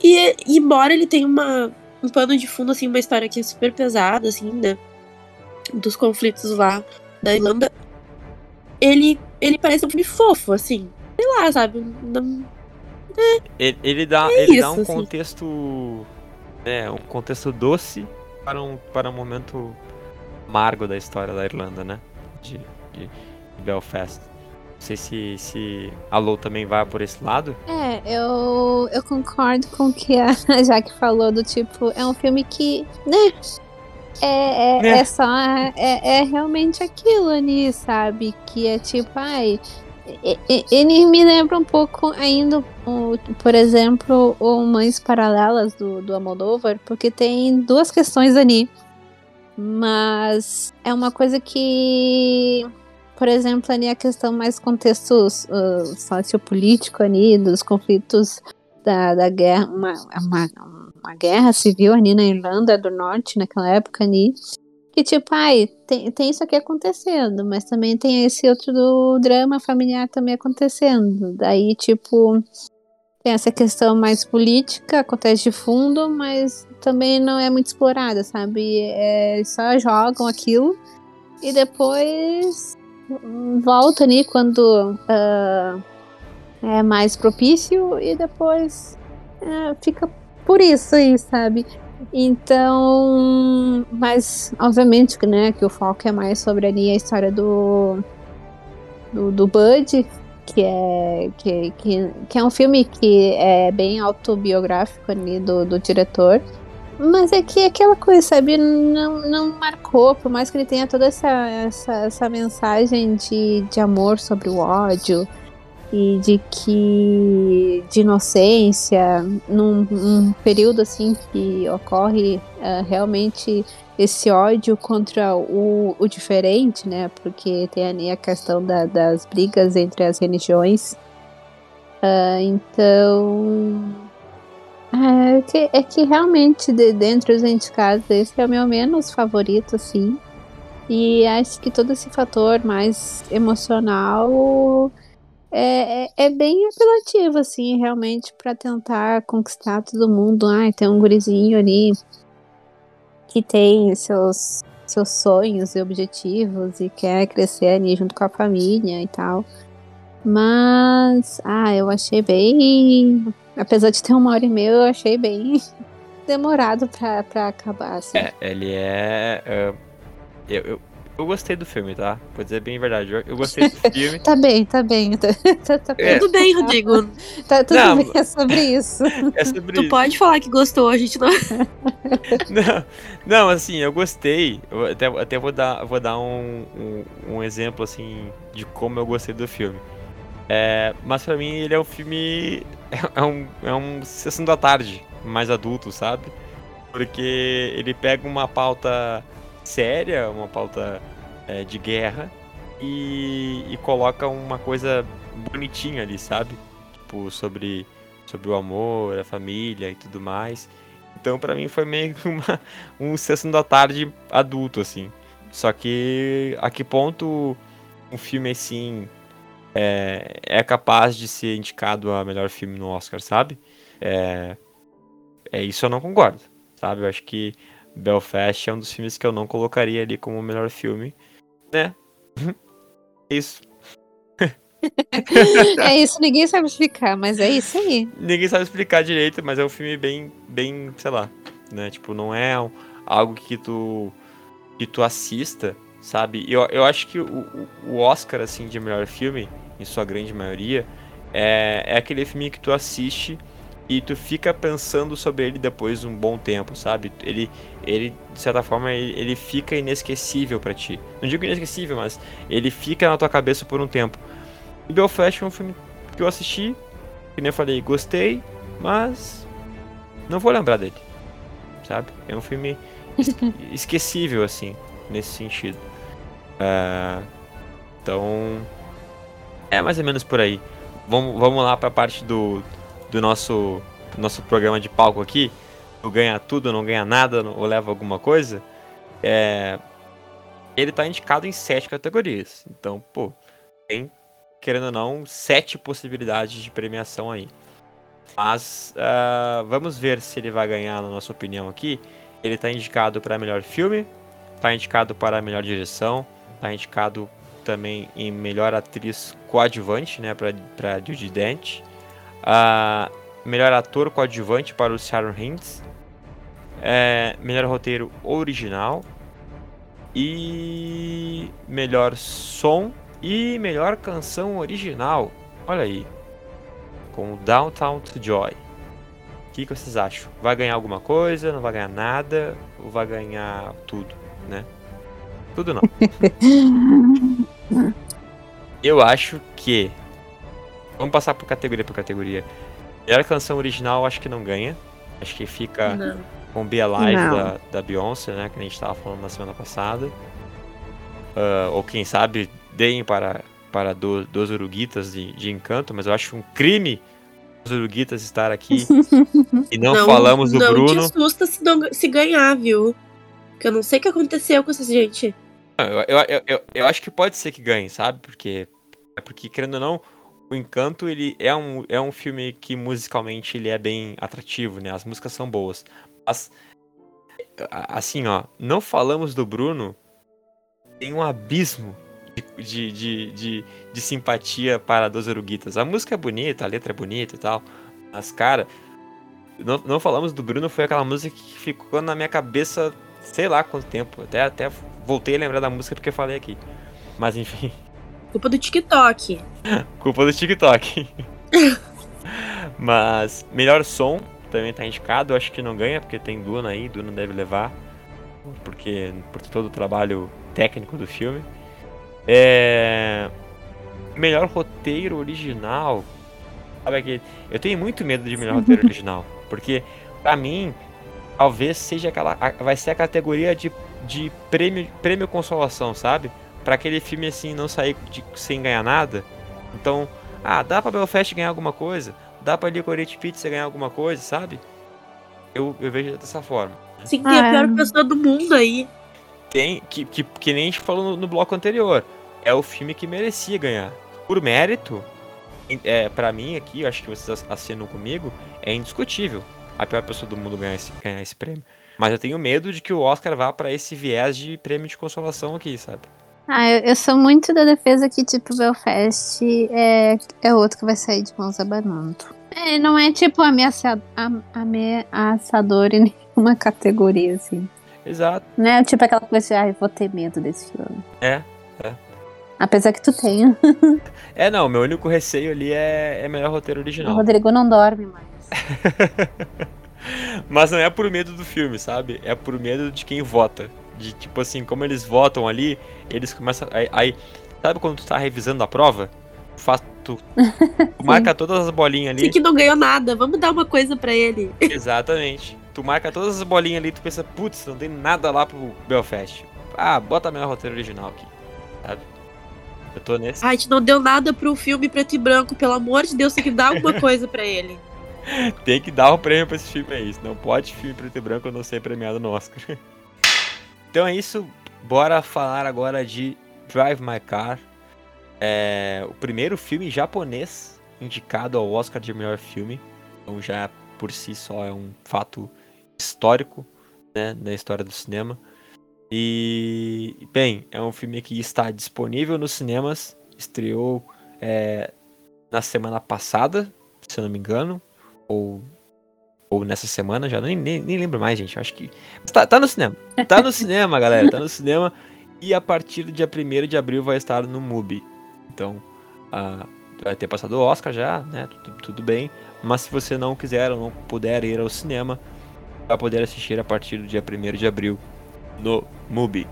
E embora ele tenha uma, um pano de fundo, assim, uma história que é super pesada, assim, né? Dos conflitos lá da Irlanda, ele, ele parece um filme fofo, assim. Sei lá, sabe? Não, é, ele, ele, dá, é ele isso, dá um assim. contexto. É, um contexto doce para um, para um momento amargo da história da Irlanda, né? De, de, de Belfast. Não sei se, se a Lou também vai por esse lado. É, eu, eu concordo com o que a Jaque falou, do tipo, é um filme que, né? É, é, é. é só. É, é realmente aquilo ali, sabe? Que é tipo, ai. ele me lembra um pouco ainda, por exemplo, o Mães Paralelas do, do Almodóvar, porque tem duas questões ali. Mas é uma coisa que, por exemplo, ali a questão mais contexto uh, sociopolítico ali, dos conflitos da, da guerra, uma, uma, uma guerra civil ali na Irlanda do Norte naquela época ali. Que tipo, ai, tem, tem isso aqui acontecendo, mas também tem esse outro do drama familiar também acontecendo. Daí, tipo, tem essa questão mais política, acontece de fundo, mas também não é muito explorada, sabe? É, só jogam aquilo e depois volta ali quando uh, é mais propício e depois uh, fica por isso aí, sabe? Então, mas obviamente né, que o foco é mais sobre ali a história do, do, do Bud, que é, que, que, que é um filme que é bem autobiográfico ali do, do diretor. Mas é que aquela coisa, sabe, não, não marcou, por mais que ele tenha toda essa, essa, essa mensagem de, de amor sobre o ódio, e de que de inocência num, num período assim que ocorre uh, realmente esse ódio contra o, o, diferente, né? Porque tem ali a questão da, das brigas entre as religiões. Uh, então é que, é que realmente de, dentre os indicados esse é o meu menos favorito, assim. E acho que todo esse fator mais emocional é, é, é, bem apelativo, assim, realmente, para tentar conquistar todo mundo. Ai, tem um gurizinho ali que tem seus, seus sonhos e objetivos e quer crescer ali junto com a família e tal. Mas, ah, eu achei bem. Apesar de ter uma hora e meia, eu achei bem demorado pra, pra acabar. Assim. É, ele é. Uh, eu, eu, eu gostei do filme, tá? Vou dizer bem a verdade. Eu, eu gostei do filme. tá bem, tá bem. Tá, tá, tá é. Tudo bem, Rodrigo. Tá tudo não, bem, é sobre isso. É sobre tu isso. pode falar que gostou, a gente não. não, não, assim, eu gostei. Eu até, até vou dar, vou dar um, um, um exemplo, assim, de como eu gostei do filme. É, mas pra mim ele é um filme. É um, é um Sessão da Tarde mais adulto, sabe? Porque ele pega uma pauta séria, uma pauta é, de guerra, e, e, coloca uma coisa bonitinha ali, sabe? Tipo, sobre, sobre o amor, a família e tudo mais. Então, para mim, foi meio que uma, um sessão da tarde adulto, assim. Só que a que ponto um filme assim é, é capaz de ser indicado a melhor filme no Oscar, sabe? É, é isso eu não concordo, sabe? Eu acho que Belfast é um dos filmes que eu não colocaria ali como o melhor filme, né? É isso. é isso, ninguém sabe explicar, mas é isso aí. Ninguém sabe explicar direito, mas é um filme bem, bem, sei lá, né? Tipo, não é algo que tu que tu assista, sabe? Eu, eu acho que o, o Oscar, assim, de melhor filme, em sua grande maioria, é, é aquele filme que tu assiste e tu fica pensando sobre ele depois de um bom tempo, sabe? Ele, ele de certa forma, ele, ele fica inesquecível para ti. Não digo inesquecível, mas ele fica na tua cabeça por um tempo. E Belfast é um filme que eu assisti, que nem eu falei, gostei, mas não vou lembrar dele, sabe? É um filme esquecível, assim, nesse sentido. Uh, então, é mais ou menos por aí. Vamos, vamos lá pra parte do, do nosso, nosso programa de palco aqui, o ganha tudo, não ganha nada, ou leva alguma coisa, é, ele está indicado em sete categorias. Então, pô, tem, querendo ou não, sete possibilidades de premiação aí. Mas uh, vamos ver se ele vai ganhar, na nossa opinião aqui. Ele está indicado para melhor filme, está indicado para melhor direção, está indicado também em melhor atriz coadjuvante, né, para Judy Dent. Uh, melhor ator coadjuvante para o Sharon Hinds. É, melhor roteiro original. E melhor som e melhor canção original. Olha aí. Com Downtown to Joy. O que, que vocês acham? Vai ganhar alguma coisa? Não vai ganhar nada? Ou vai ganhar tudo, né? Tudo não. Eu acho que Vamos passar por categoria por categoria. Melhor canção original, acho que não ganha. Acho que fica Não. com Be Alive Não. da, da Beyoncé, né? Que a gente tava falando na semana passada. Ah, ou quem sabe, deem para, para do, dos Uruguitas de, de encanto, mas eu acho um crime os Uruguitas estar aqui e não, falamos do não Bruno. te assusta se, não- se ganhar, viu? Porque eu não sei o que aconteceu com essa gente. Eu, eu, eu, eu, acho que pode ser que ganhe, sabe? Porque, é porque querendo ou não, o Encanto ele é um, é um filme que musicalmente ele é bem atrativo, né? As músicas são boas. Mas, assim, ó, não falamos do Bruno, tem um abismo de, de, de, de, de simpatia para Dos Uruguitas. A música é bonita, a letra é bonita e tal, mas, cara, não, não falamos do Bruno, foi aquela música que ficou na minha cabeça sei lá quanto tempo. Até, até voltei a lembrar da música porque falei aqui. Mas enfim, Culpa do TikTok. culpa do TikTok. Mas melhor som também tá indicado. Eu acho que não ganha, porque tem Duna aí, Duna deve levar. Porque por todo o trabalho técnico do filme. É... Melhor roteiro original. Sabe aquele... Eu tenho muito medo de melhor roteiro original. Porque, pra mim, talvez seja aquela. a- Vai ser a categoria de, de prêmio, prêmio consolação, sabe? Pra aquele filme assim não sair de- sem ganhar nada. Então, ah, dá pra Belfast ganhar alguma coisa? Dá pra Licorice Pizza ganhar alguma coisa, sabe? Eu, eu vejo dessa forma. Sim, tem a Ah, pior é. pessoa do mundo aí. Tem, que, que, que nem a gente falou no, no bloco anterior. É o filme que merecia ganhar. Por mérito, é, para mim aqui, eu acho que vocês assinam comigo, é indiscutível a pior pessoa do mundo ganhar esse, ganhar esse prêmio. Mas eu tenho medo de que o Oscar vá pra esse viés de prêmio de consolação aqui, sabe? Ah, eu, eu sou muito da defesa que, tipo, Belfast é, é outro que vai sair de mãos abanando. É, não é, tipo, ameaça, am- ameaçador em nenhuma categoria, assim. Exato. Não é tipo aquela coisa de, ai, vou ter medo desse filme. É, é. Apesar que tu tenha. É, não, meu único receio ali é, é melhor roteiro O original. Rodrigo não dorme mais. Mas não é por medo do filme, sabe? É por medo de quem vota. De tipo assim, como eles votam ali, eles começam. Aí, aí- sabe quando tu tá revisando a prova? Faz, tu, tu marca todas as bolinhas Esse ali. que não ganhou nada. Vamos dar uma coisa pra ele. Exatamente. Tu marca todas as bolinhas ali e tu pensa, putz, não tem nada lá pro Belfast. Ah, bota melhor roteiro original aqui. Sabe? Eu tô nesse. Ai, a gente não deu nada pro filme preto e branco. Pelo amor de Deus, tem que dar alguma coisa pra ele. Tem que dar o prêmio pra esse filme aí. Não pode filme preto e branco não ser premiado no Oscar. então é isso. Bora falar agora de Drive My Car. É o primeiro filme japonês indicado ao Oscar de melhor filme. Então já por si só é um fato histórico né, na história do cinema. E, bem, é um filme que está disponível nos cinemas. Estreou é, na semana passada, se eu não me engano ou, ou nessa semana, já nem, nem, nem lembro mais, gente. Acho que. Tá, tá no cinema. Tá no cinema, galera. Tá no cinema. E a partir do dia 1 de abril vai estar no MUBI. Então, ah, vai ter passado o Oscar já, né? Tudo, tudo bem. Mas se você não quiser ou não puder ir ao cinema, vai poder assistir a partir do dia 1 de abril no MUBI.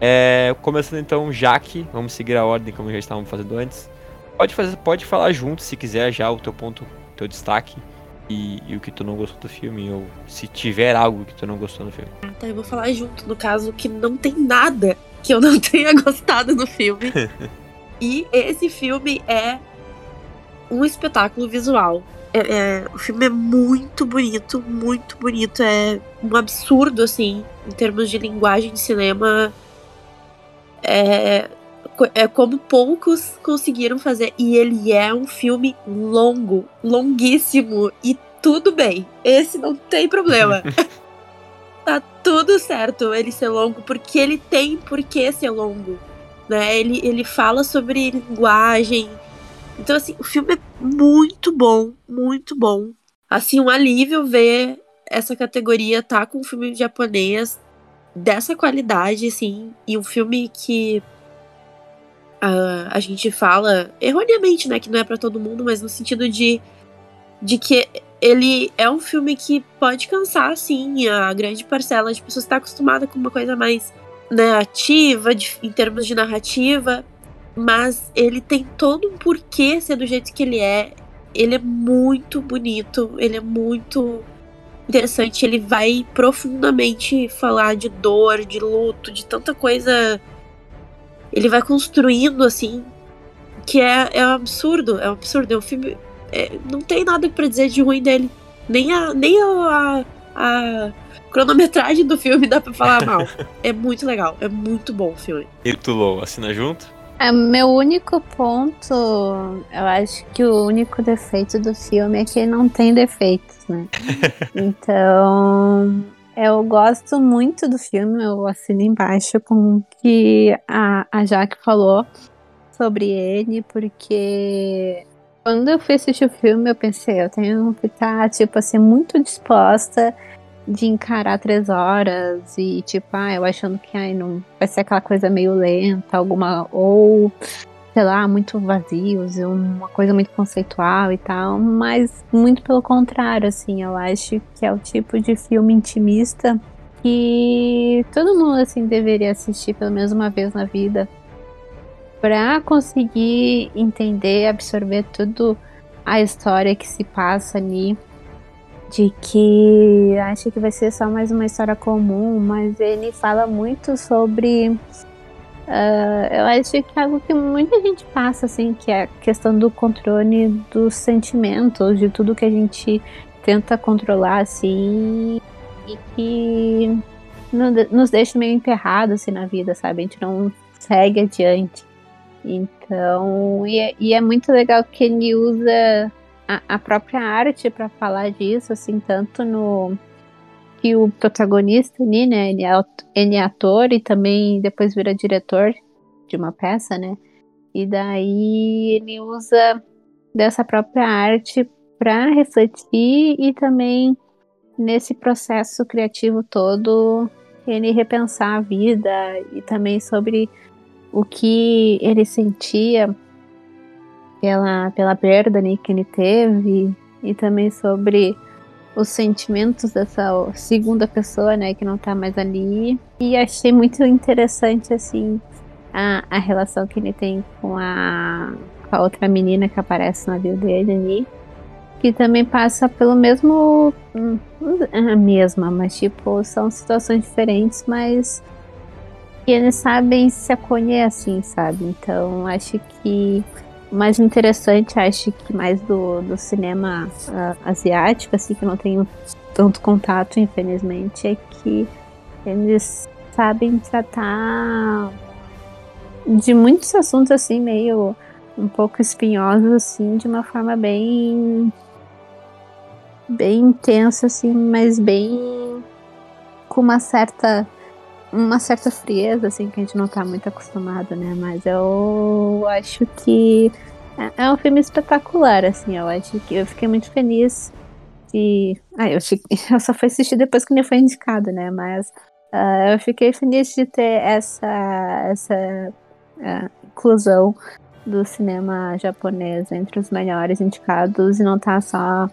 É, começando então, Jaque, vamos seguir a ordem como já estávamos fazendo antes. Pode, fazer, pode falar junto se quiser já o teu ponto, teu destaque e, e o que tu não gostou do filme, ou se tiver algo que tu não gostou no filme. Tá, eu vou falar junto, no caso, que não tem nada que eu não tenha gostado no filme. e esse filme é um espetáculo visual. É- é- o filme é muito bonito, muito bonito. É um absurdo, assim, em termos de linguagem de cinema. É, é como poucos conseguiram fazer. E ele é um filme longo, longuíssimo. E tudo bem. Esse não tem problema. tá tudo certo ele ser longo, porque ele tem por que ser longo. Né? Ele, ele fala sobre linguagem. Então, assim, o filme é muito bom, muito bom. Assim, um alívio ver essa categoria tá com um filme japonês dessa qualidade, assim, e um filme que ah, a gente fala erroneamente, né, que não é pra todo mundo, mas no sentido de, de que ele é um filme que pode cansar, sim, a grande parcela de pessoas está acostumada com uma coisa mais né, ativa, de- em termos de narrativa. mas ele tem todo um porquê ser do jeito que ele é. Ele é muito bonito, ele é muito interessante. Ele vai profundamente falar de dor, de luto, de tanta coisa. Ele vai construindo assim, que é, é um absurdo. É um absurdo. É um filme. É, não tem nada para dizer de ruim dele. Nem a, nem a, a cronometragem do filme dá pra falar mal. é muito legal, é muito bom o filme. E tu, Lou, assina junto? É, meu único ponto, eu acho que o único defeito do filme é que ele não tem defeitos, né? então, eu gosto muito do filme, eu assino embaixo com o que a, a Jaque falou sobre ele, porque quando eu fui assistir o filme, eu pensei, eu tenho que estar, tipo assim, muito disposta de encarar três horas e, tipo, ah, eu achando que ai, não vai ser aquela coisa meio lenta, alguma. Ou, sei lá, muito vazios, uma coisa muito conceitual e tal. Mas muito pelo contrário, assim, eu acho que é o tipo de filme intimista que todo mundo, assim, deveria assistir pelo menos uma vez na vida. Pra conseguir entender, absorver tudo a história que se passa ali de que acha que vai ser só mais uma história comum, mas ele fala muito sobre. Uh, eu acho que é algo que muita gente passa, assim, que é a questão do controle dos sentimentos, de tudo que a gente tenta controlar, assim, e que nos deixa meio emperrado, assim, na vida, sabe? A gente não segue adiante. Então, e é, e é muito legal que ele usa a, a própria arte para falar disso, assim, tanto no que o protagonista ali, né, ele é, ele é ator e também depois vira diretor de uma peça, né? E daí ele usa dessa própria arte para refletir e também nesse processo criativo todo ele repensar a vida e também sobre o que ele sentia pela, pela perda né, que ele teve e também sobre os sentimentos dessa segunda pessoa, né, que não tá mais ali. E achei muito interessante, assim, a, a relação que ele tem com a, com a outra menina que aparece na vida dele ali. Que também passa pelo mesmo. Hum, a mesma, mas tipo, são situações diferentes, mas que eles sabem se acolher assim, sabe? Então acho que mais interessante, acho que mais do, do cinema uh, asiático, assim, que eu não tenho tanto contato, infelizmente, é que eles sabem tratar de muitos assuntos, assim, meio um pouco espinhosos, assim, de uma forma bem bem intensa, assim, mas bem com uma certa uma certa frieza, assim, que a gente não tá muito acostumado, né? Mas eu acho que é, é um filme espetacular, assim, eu acho que eu fiquei muito feliz e... Ah, eu, fiquei... eu só fui assistir depois que ele foi indicado, né? Mas uh, eu fiquei feliz de ter essa, essa uh, inclusão do cinema japonês entre os melhores indicados e não tá só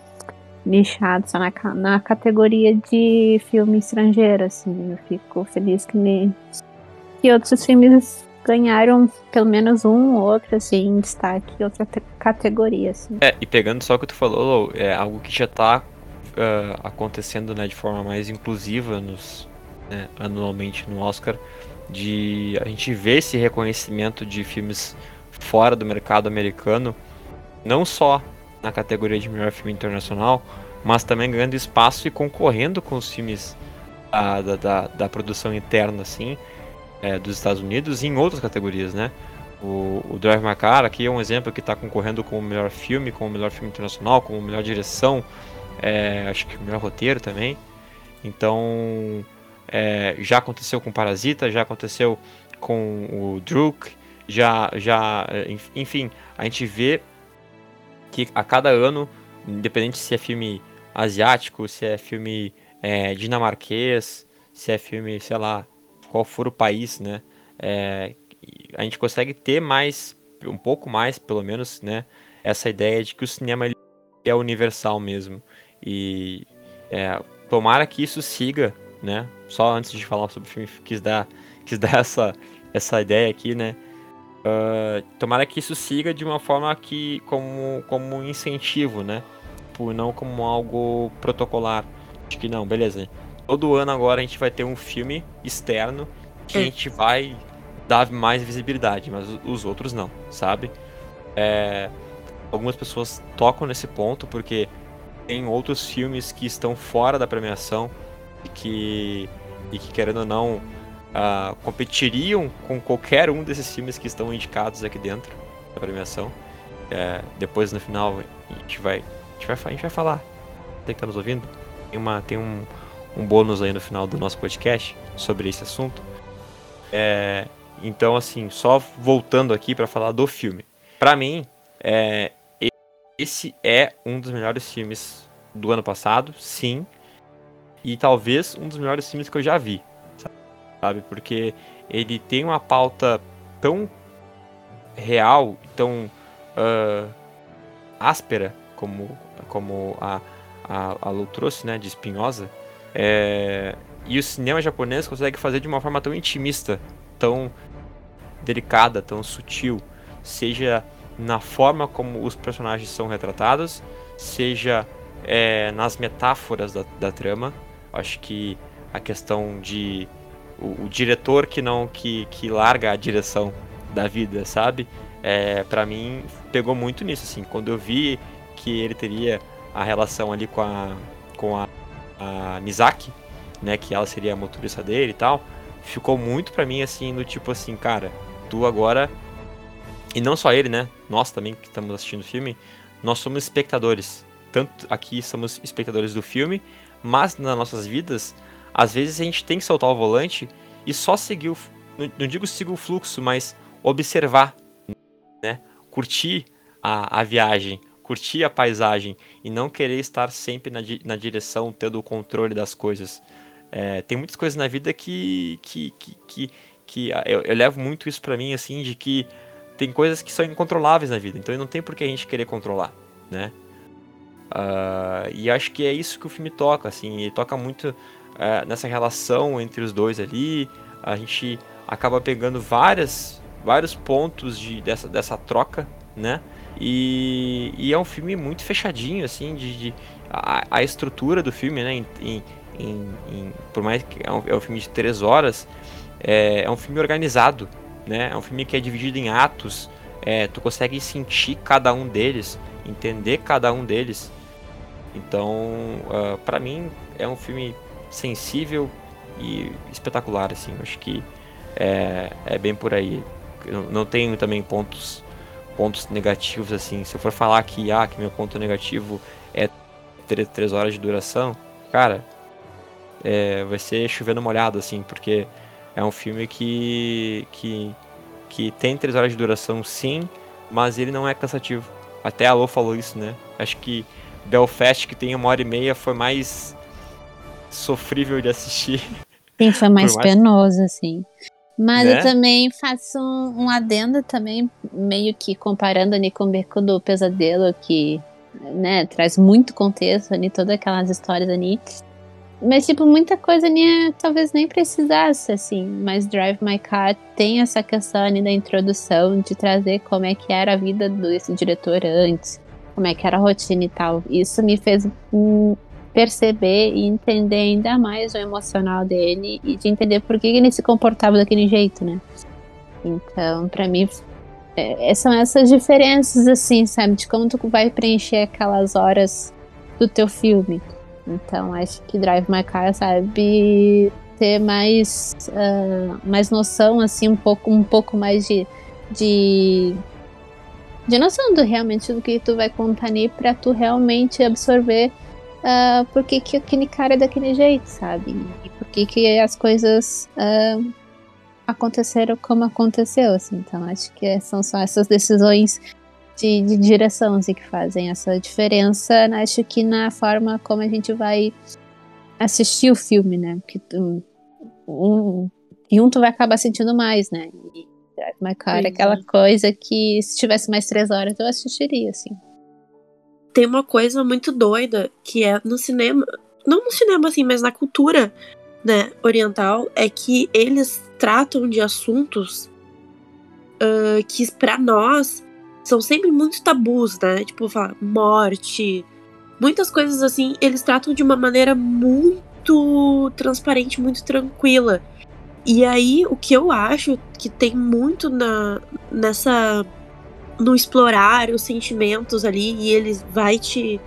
nichado só na, na categoria de filme estrangeiro, assim. Eu fico feliz que, me, que outros filmes ganharam pelo menos um ou outro, assim, destaque, outra categoria, assim. É, e pegando só o que tu falou, é algo que já tá uh, acontecendo, né, de forma mais inclusiva nos, né, anualmente no Oscar, de a gente ver esse reconhecimento de filmes fora do mercado americano, não só na categoria de melhor filme internacional, mas também ganhando espaço e concorrendo com os filmes da, da, da produção interna, assim, é, dos Estados Unidos e em outras categorias, né? O, o Drive My Car aqui é um exemplo que está concorrendo com o melhor filme, com o melhor filme internacional, com a melhor direção, é, acho que o melhor roteiro também. Então, é, já aconteceu com Parasita, já aconteceu com o Druk, já, já, enfim, a gente vê que a cada ano, independente se é filme asiático, se é filme é, dinamarquês, se é filme, sei lá, qual for o país, né? É, a gente consegue ter mais, um pouco mais, pelo menos, né? Essa ideia de que o cinema é universal mesmo. E é, tomara que isso siga, né? Só antes de falar sobre o filme, quis dar, quis dar essa, essa ideia aqui, né? Uh, tomara que isso siga de uma forma que como, como incentivo, né? Por não como algo protocolar. Acho que não, beleza. Todo ano agora a gente vai ter um filme externo que a gente vai dar mais visibilidade, mas os outros não, sabe? É, algumas pessoas tocam nesse ponto porque tem outros filmes que estão fora da premiação e que, e que querendo ou não, uh, competiriam com qualquer um desses filmes que estão indicados aqui dentro da premiação. É, depois no final a gente vai, a gente vai, a gente vai falar. Tem que tá nos ouvindo? Tem, uma, tem um, um bônus aí no final do nosso podcast sobre esse assunto. É, então, assim, só voltando aqui para falar do filme. Para mim, é, esse é um dos melhores filmes do ano passado, sim. E talvez um dos melhores filmes que eu já vi, sabe? Porque ele tem uma pauta tão real, tão uh, áspera, como, como a, a, a Lu trouxe, né, de Espinhosa. É, e o cinema japonês consegue fazer de uma forma tão intimista, tão delicada, tão sutil, seja na forma como os personagens são retratados, seja é, nas metáforas da, da, trama. Acho que a questão de o, o, diretor que não que, que larga a direção da vida, sabe? É, para mim pegou muito nisso assim. Quando eu vi que ele teria a relação ali com a com a, a Mizaki, né, que ela seria a motorista dele e tal, ficou muito para mim assim do tipo assim, cara, tu agora e não só ele, né? Nós também que estamos assistindo o filme, nós somos espectadores. Tanto aqui somos espectadores do filme, mas nas nossas vidas, às vezes a gente tem que soltar o volante e só seguir o. Não digo seguir o fluxo, mas observar, né? Curtir a, a viagem, curtir a paisagem e não querer estar sempre na, na direção, tendo o controle das coisas. É, tem muitas coisas na vida que, que, que, que, que eu, eu levo muito isso para mim, assim, de que tem coisas que são incontroláveis na vida, então não tem por que a gente querer controlar, né? Uh, e acho que é isso que o filme toca, assim, ele toca muito uh, nessa relação entre os dois ali, a gente acaba pegando várias, vários pontos de, dessa, dessa troca, né? E, e é um filme muito fechadinho, assim, de, de a, a, estrutura do filme, né? Em, em, em, por mais que é um, é um filme de três horas, é, é um filme organizado, né? É um filme que é dividido em atos. É, tu consegue sentir cada um deles, entender cada um deles. Então, uh, ah, para mim, é um filme sensível e espetacular, assim. Acho que é, é bem por aí. Eu não tenho também pontos pontos negativos, assim. Se eu for falar que, ah, que meu ponto negativo é ter três horas de duração, cara, é, vai ser chovendo molhado, assim, porque é um filme que, que, que tem três horas de duração, sim, mas ele não é cansativo. Até a Lô falou isso, né? Acho que Belfast, que tem uma hora e meia, foi mais sofrível de assistir. Sim, foi mais, mais... penoso, assim. Mas né? eu também faço um, um, adendo também, meio que comparando ali com o Beco do Pesadelo, que né, traz muito contexto ali, todas aquelas histórias ali. Mas, tipo, muita coisa nem, talvez nem precisasse, assim. Mas Drive My Car tem essa questão ali da introdução, de trazer como é que era a vida desse diretor antes, como é que era a rotina e tal. Isso me fez perceber e entender ainda mais o emocional dele e de entender por que ele se comportava daquele jeito, né? Então, para mim, é, são essas diferenças, assim, sabe? De como tu vai preencher aquelas horas do teu filme. Então acho que Drive My Car sabe ter mais, uh, mais noção, assim, um pouco, um pouco mais de, de, de noção do realmente do que tu vai contar ali pra tu realmente absorver uh, por que, que aquele cara é daquele jeito, sabe? E por que, que as coisas uh, aconteceram como aconteceu, assim. Então acho que são só essas decisões de, de direção assim, que fazem essa diferença, né? acho que na forma como a gente vai assistir o filme, né? Porque tu, um, e um tu vai acabar sentindo mais, né? E Drive My Car é aquela coisa que se tivesse mais três horas eu assistiria, assim. Tem uma coisa muito doida que é no cinema, não no cinema assim, mas na cultura né, oriental, é que eles tratam de assuntos uh, que para nós são sempre muito tabus, né? Tipo, falar morte, muitas coisas assim, eles tratam de uma maneira muito transparente, muito tranquila. E aí, o que eu acho que tem muito na, nessa. No explorar os sentimentos ali, e eles vai te.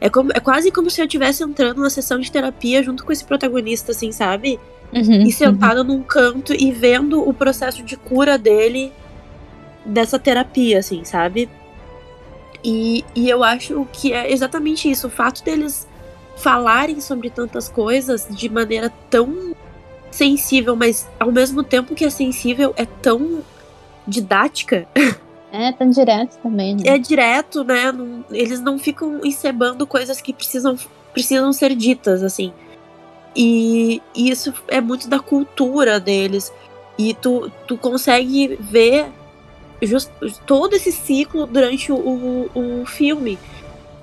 É, como, é quase como se eu estivesse entrando numa sessão de terapia junto com esse protagonista, assim, sabe? Uhum, e sentado uhum. num canto e vendo o processo de cura dele dessa terapia, assim, sabe? E, e eu acho que é exatamente isso. O fato deles falarem sobre tantas coisas de maneira tão sensível, mas ao mesmo tempo que é sensível, é tão didática. É, tão direto também, né? É direto, né? Não, eles não ficam encebando coisas que precisam, precisam ser ditas, assim. E, e isso é muito da cultura deles. E tu, tu consegue ver just, todo esse ciclo durante o, o, filme.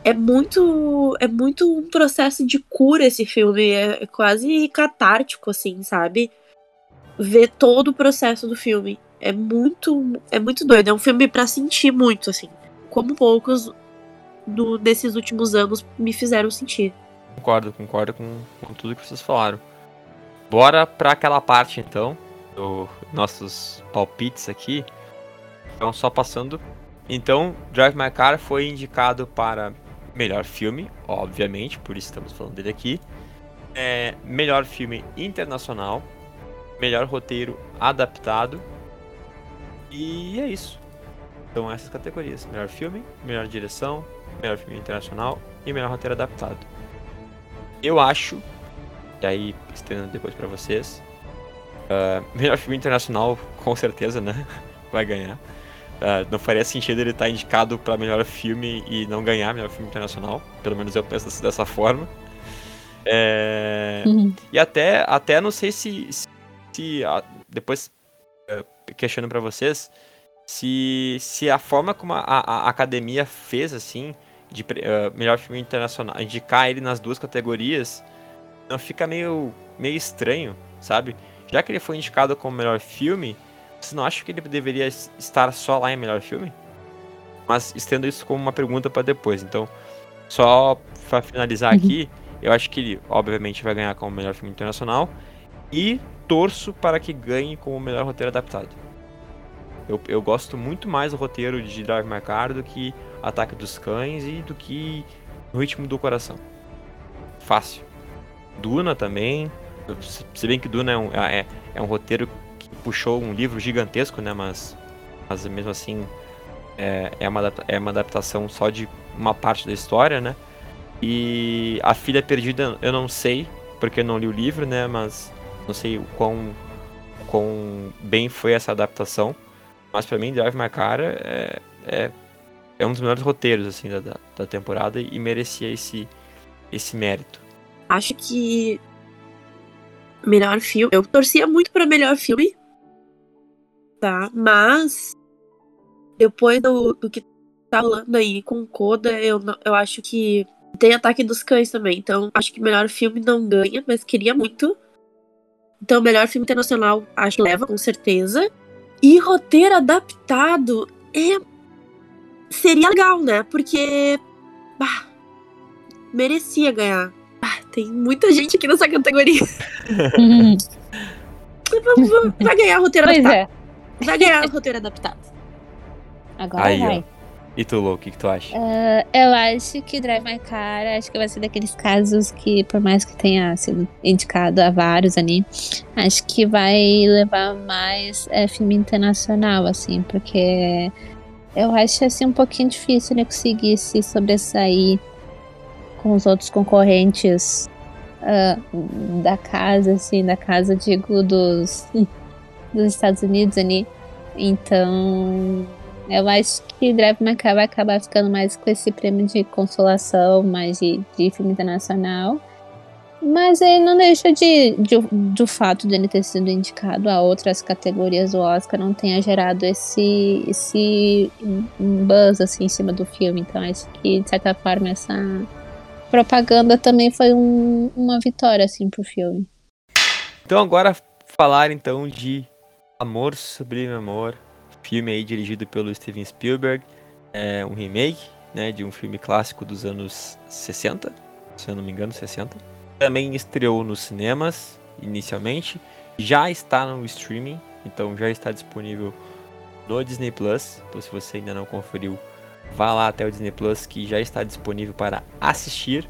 É muito, é muito um processo de cura esse filme. É quase catártico, assim, sabe? Ver todo o processo do filme. É muito, é muito doido. É um filme para sentir muito, assim. Como poucos do, desses últimos anos me fizeram sentir. Concordo, concordo com, com tudo que vocês falaram. Bora para aquela parte então, dos nossos palpites aqui. Então, só passando. Então, Drive My Car foi indicado para melhor filme, obviamente, por isso estamos falando dele aqui. É, melhor filme internacional, melhor roteiro adaptado. E é isso. Então, essas categorias: melhor filme, melhor direção, melhor filme internacional e melhor roteiro adaptado. Eu acho, e aí estendo depois para vocês, uh, melhor filme internacional, com certeza, né? Vai ganhar. Uh, não faria sentido ele estar tá indicado para melhor filme e não ganhar melhor filme internacional. Pelo menos eu penso dessa forma. É... Uhum. E até, até não sei se, se, se depois uh, questiono para vocês se, se a forma como a, a, academia fez assim de uh, melhor filme internacional, indicar ele nas duas categorias, não fica meio meio estranho, sabe? Já que ele foi indicado como melhor filme, você não acha que ele deveria estar só lá em melhor filme? Mas estendo isso como uma pergunta para depois. Então, só para finalizar uhum. aqui, eu acho que ele, obviamente, vai ganhar como melhor filme internacional. E torço para que ganhe como melhor roteiro adaptado. Eu, eu gosto muito mais do roteiro de Drive My Car do que Ataque dos Cães e do que No Ritmo do Coração. Fácil. Duna também. Se bem que Duna é um, é, é um roteiro puxou um livro gigantesco, né? Mas, mas mesmo assim é, é, uma, é uma adaptação só de uma parte da história, né? E A Filha Perdida eu não sei, porque eu não li o livro, né? Mas não sei o quão, quão bem foi essa adaptação. Mas para mim, Drive My Car é, é, é, um dos melhores roteiros assim da, da temporada e merecia esse, esse mérito. Acho que melhor filme. Eu torcia muito para melhor filme, tá? Mas depois do, do que tá rolando aí com Coda, eu, eu acho que tem Ataque dos Cães também. Então, acho que melhor filme não ganha, mas queria muito. Então, melhor filme internacional, acho que leva, com certeza. E roteiro adaptado é. Seria legal, né? Porque. Bah, merecia ganhar. Ah, tem muita gente aqui nessa categoria. Vai ganhar roteiro pois adaptado. É. Vai ganhar o roteiro adaptado. Agora Aí, vai. Ó. E tu, Lou, o que, que tu acha? Uh, eu acho que Drive My Car, acho que vai ser daqueles casos que, por mais que tenha sido indicado a vários ali, acho que vai levar mais é, filme internacional, assim, porque eu acho assim um pouquinho difícil ele né, conseguir se sobressair com os outros concorrentes uh, da casa, assim, da casa, digo, dos dos Estados Unidos ali. Então, eu acho que Drive My Car vai acabar ficando mais com esse prêmio de consolação, mais de, de filme internacional. Mas ele não deixa de, de, do fato de ele ter sido indicado a outras categorias do Oscar não tenha gerado esse, esse buzz assim em cima do filme. Então acho que, de certa forma, essa propaganda também foi um, uma vitória assim pro filme. Então agora falar então de Amor Sublime Amor, filme aí dirigido pelo Steven Spielberg, é um remake, né, de um filme clássico dos anos 60, se eu não me engano, 60. Também estreou nos cinemas inicialmente, já está no streaming, então já está disponível no Disney Plus. Então se você ainda não conferiu, vá lá até o Disney Plus que já está disponível para assistir.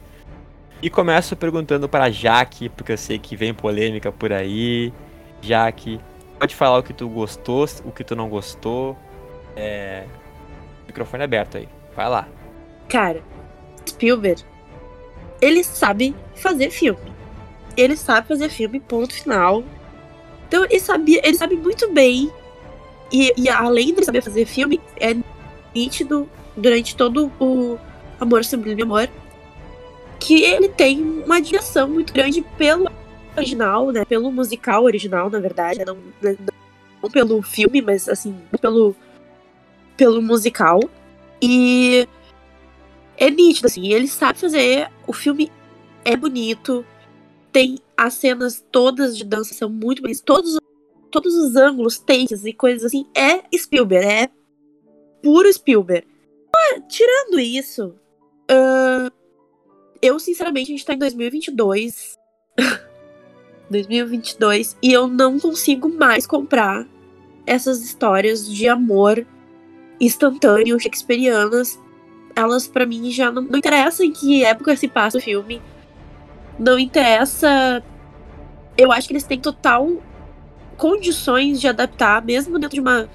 E começo perguntando para Jaque, porque eu sei que vem polêmica por aí. Jaque, pode falar o que tu gostou, o que tu não gostou. É... Microfone aberto aí. Vai lá. Cara, Spielberg, ele sabe fazer filme. Ele sabe fazer filme, ponto final. Então ele sabia, ele sabe muito bem. E, e além de saber fazer filme, é nítido durante todo o Amor Sublime Amor que ele tem uma admiração muito grande pelo original, né? Pelo musical original, na verdade. Não, não pelo filme, mas assim, pelo, pelo musical. E é nítido, assim, ele sabe fazer. O filme é bonito. Tem as cenas todas de dança são muito bonitas. Todos, todos os ângulos, takes e coisas assim. É Spielberg, é puro Spielberg. tirando isso, uh, eu sinceramente, a gente tá em 2022. 2022 e eu não consigo mais comprar essas histórias de amor instantâneo, shakespearianas. Elas para mim já não, não interessam em que época se passa o filme. Não interessa. Eu acho que eles têm total condições de adaptar, mesmo dentro de uma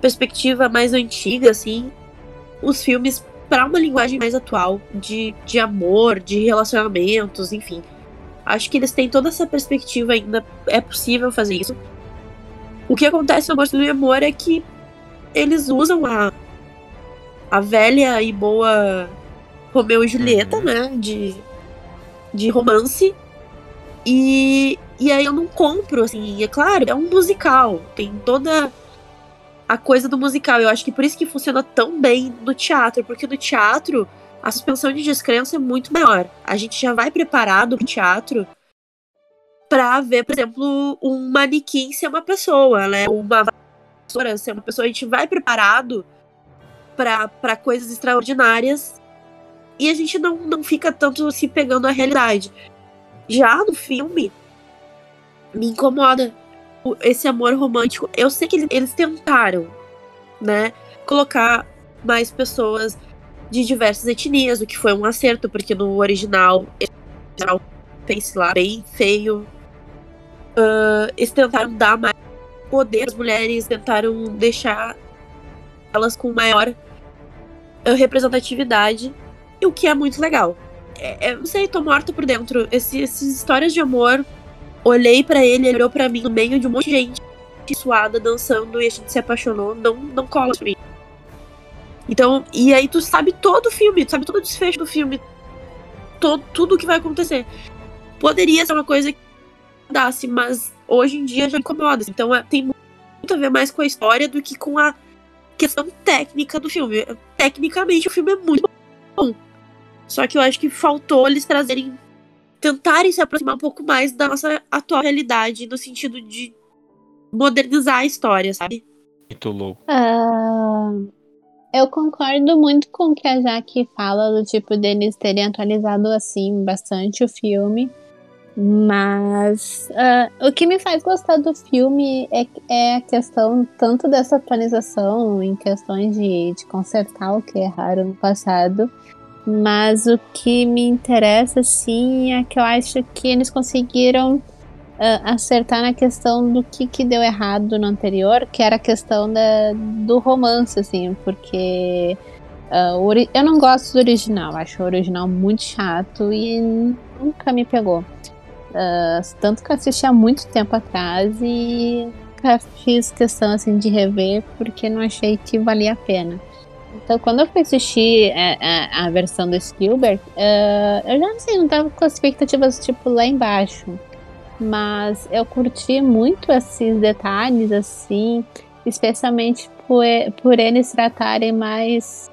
perspectiva mais antiga, assim, os filmes para uma linguagem mais atual de, de amor, de relacionamentos, enfim. Acho que eles têm toda essa perspectiva ainda. É possível fazer isso. O que acontece no Amor do Amor é que eles usam a, a velha e boa Romeu e Julieta, uhum. né? De, de romance. E, e aí eu não compro, assim. É claro, é um musical. Tem toda a coisa do musical. Eu acho que por isso que funciona tão bem no teatro. Porque no teatro a suspensão de descrença é muito maior. A gente já vai preparado pro teatro para ver, por exemplo, um manequim ser uma pessoa, né? Uma vassoura ser uma pessoa. A gente vai preparado para coisas extraordinárias e a gente não, não fica tanto se pegando a realidade. Já no filme, me incomoda esse amor romântico. Eu sei que eles, tentaram, né? Colocar mais pessoas de diversas etnias, o que foi um acerto, porque no original face lá bem feio. Uh, eles tentaram dar mais poder às mulheres, tentaram deixar elas com maior uh, representatividade, e o que é muito legal. É, é, não sei, tô morta por dentro. Esse, essas histórias de amor, olhei para ele, ele olhou para mim no meio de um monte de gente suada, dançando, e a gente se apaixonou, não, não cola pra mim. Então, e aí tu sabe todo o filme, tu sabe todo o desfecho do filme, todo, tudo o que vai acontecer. Poderia ser uma coisa que dasse, mas hoje em dia já incomoda. Então é, tem muito a ver mais com a história do que com a questão técnica do filme. Tecnicamente o filme é muito bom. Só que eu acho que faltou eles trazerem. tentarem se aproximar um pouco mais da nossa atual realidade, no sentido de modernizar a história, sabe? Muito louco. Uh, eu concordo muito com o que a Jaque fala, do tipo deles terem atualizado assim bastante o filme. Mas uh, o que me faz gostar do filme é, é, a questão tanto dessa atualização, em questões de, de consertar o que erraram no passado, mas o que me interessa sim é que eu acho que eles conseguiram acertar na questão do que, que deu errado no anterior, que era a questão da, do romance, assim, porque uh, eu não gosto do original, acho o original muito chato e nunca me pegou. Uh, tanto que eu assisti há muito tempo atrás e fiz questão assim de rever porque não achei que valia a pena. Então, quando eu fui assistir a, a, a versão do Spielberg, uh, eu já não sei, não tava com as expectativas tipo lá embaixo. Mas eu curti muito esses detalhes, assim, especialmente por, por eles tratarem mais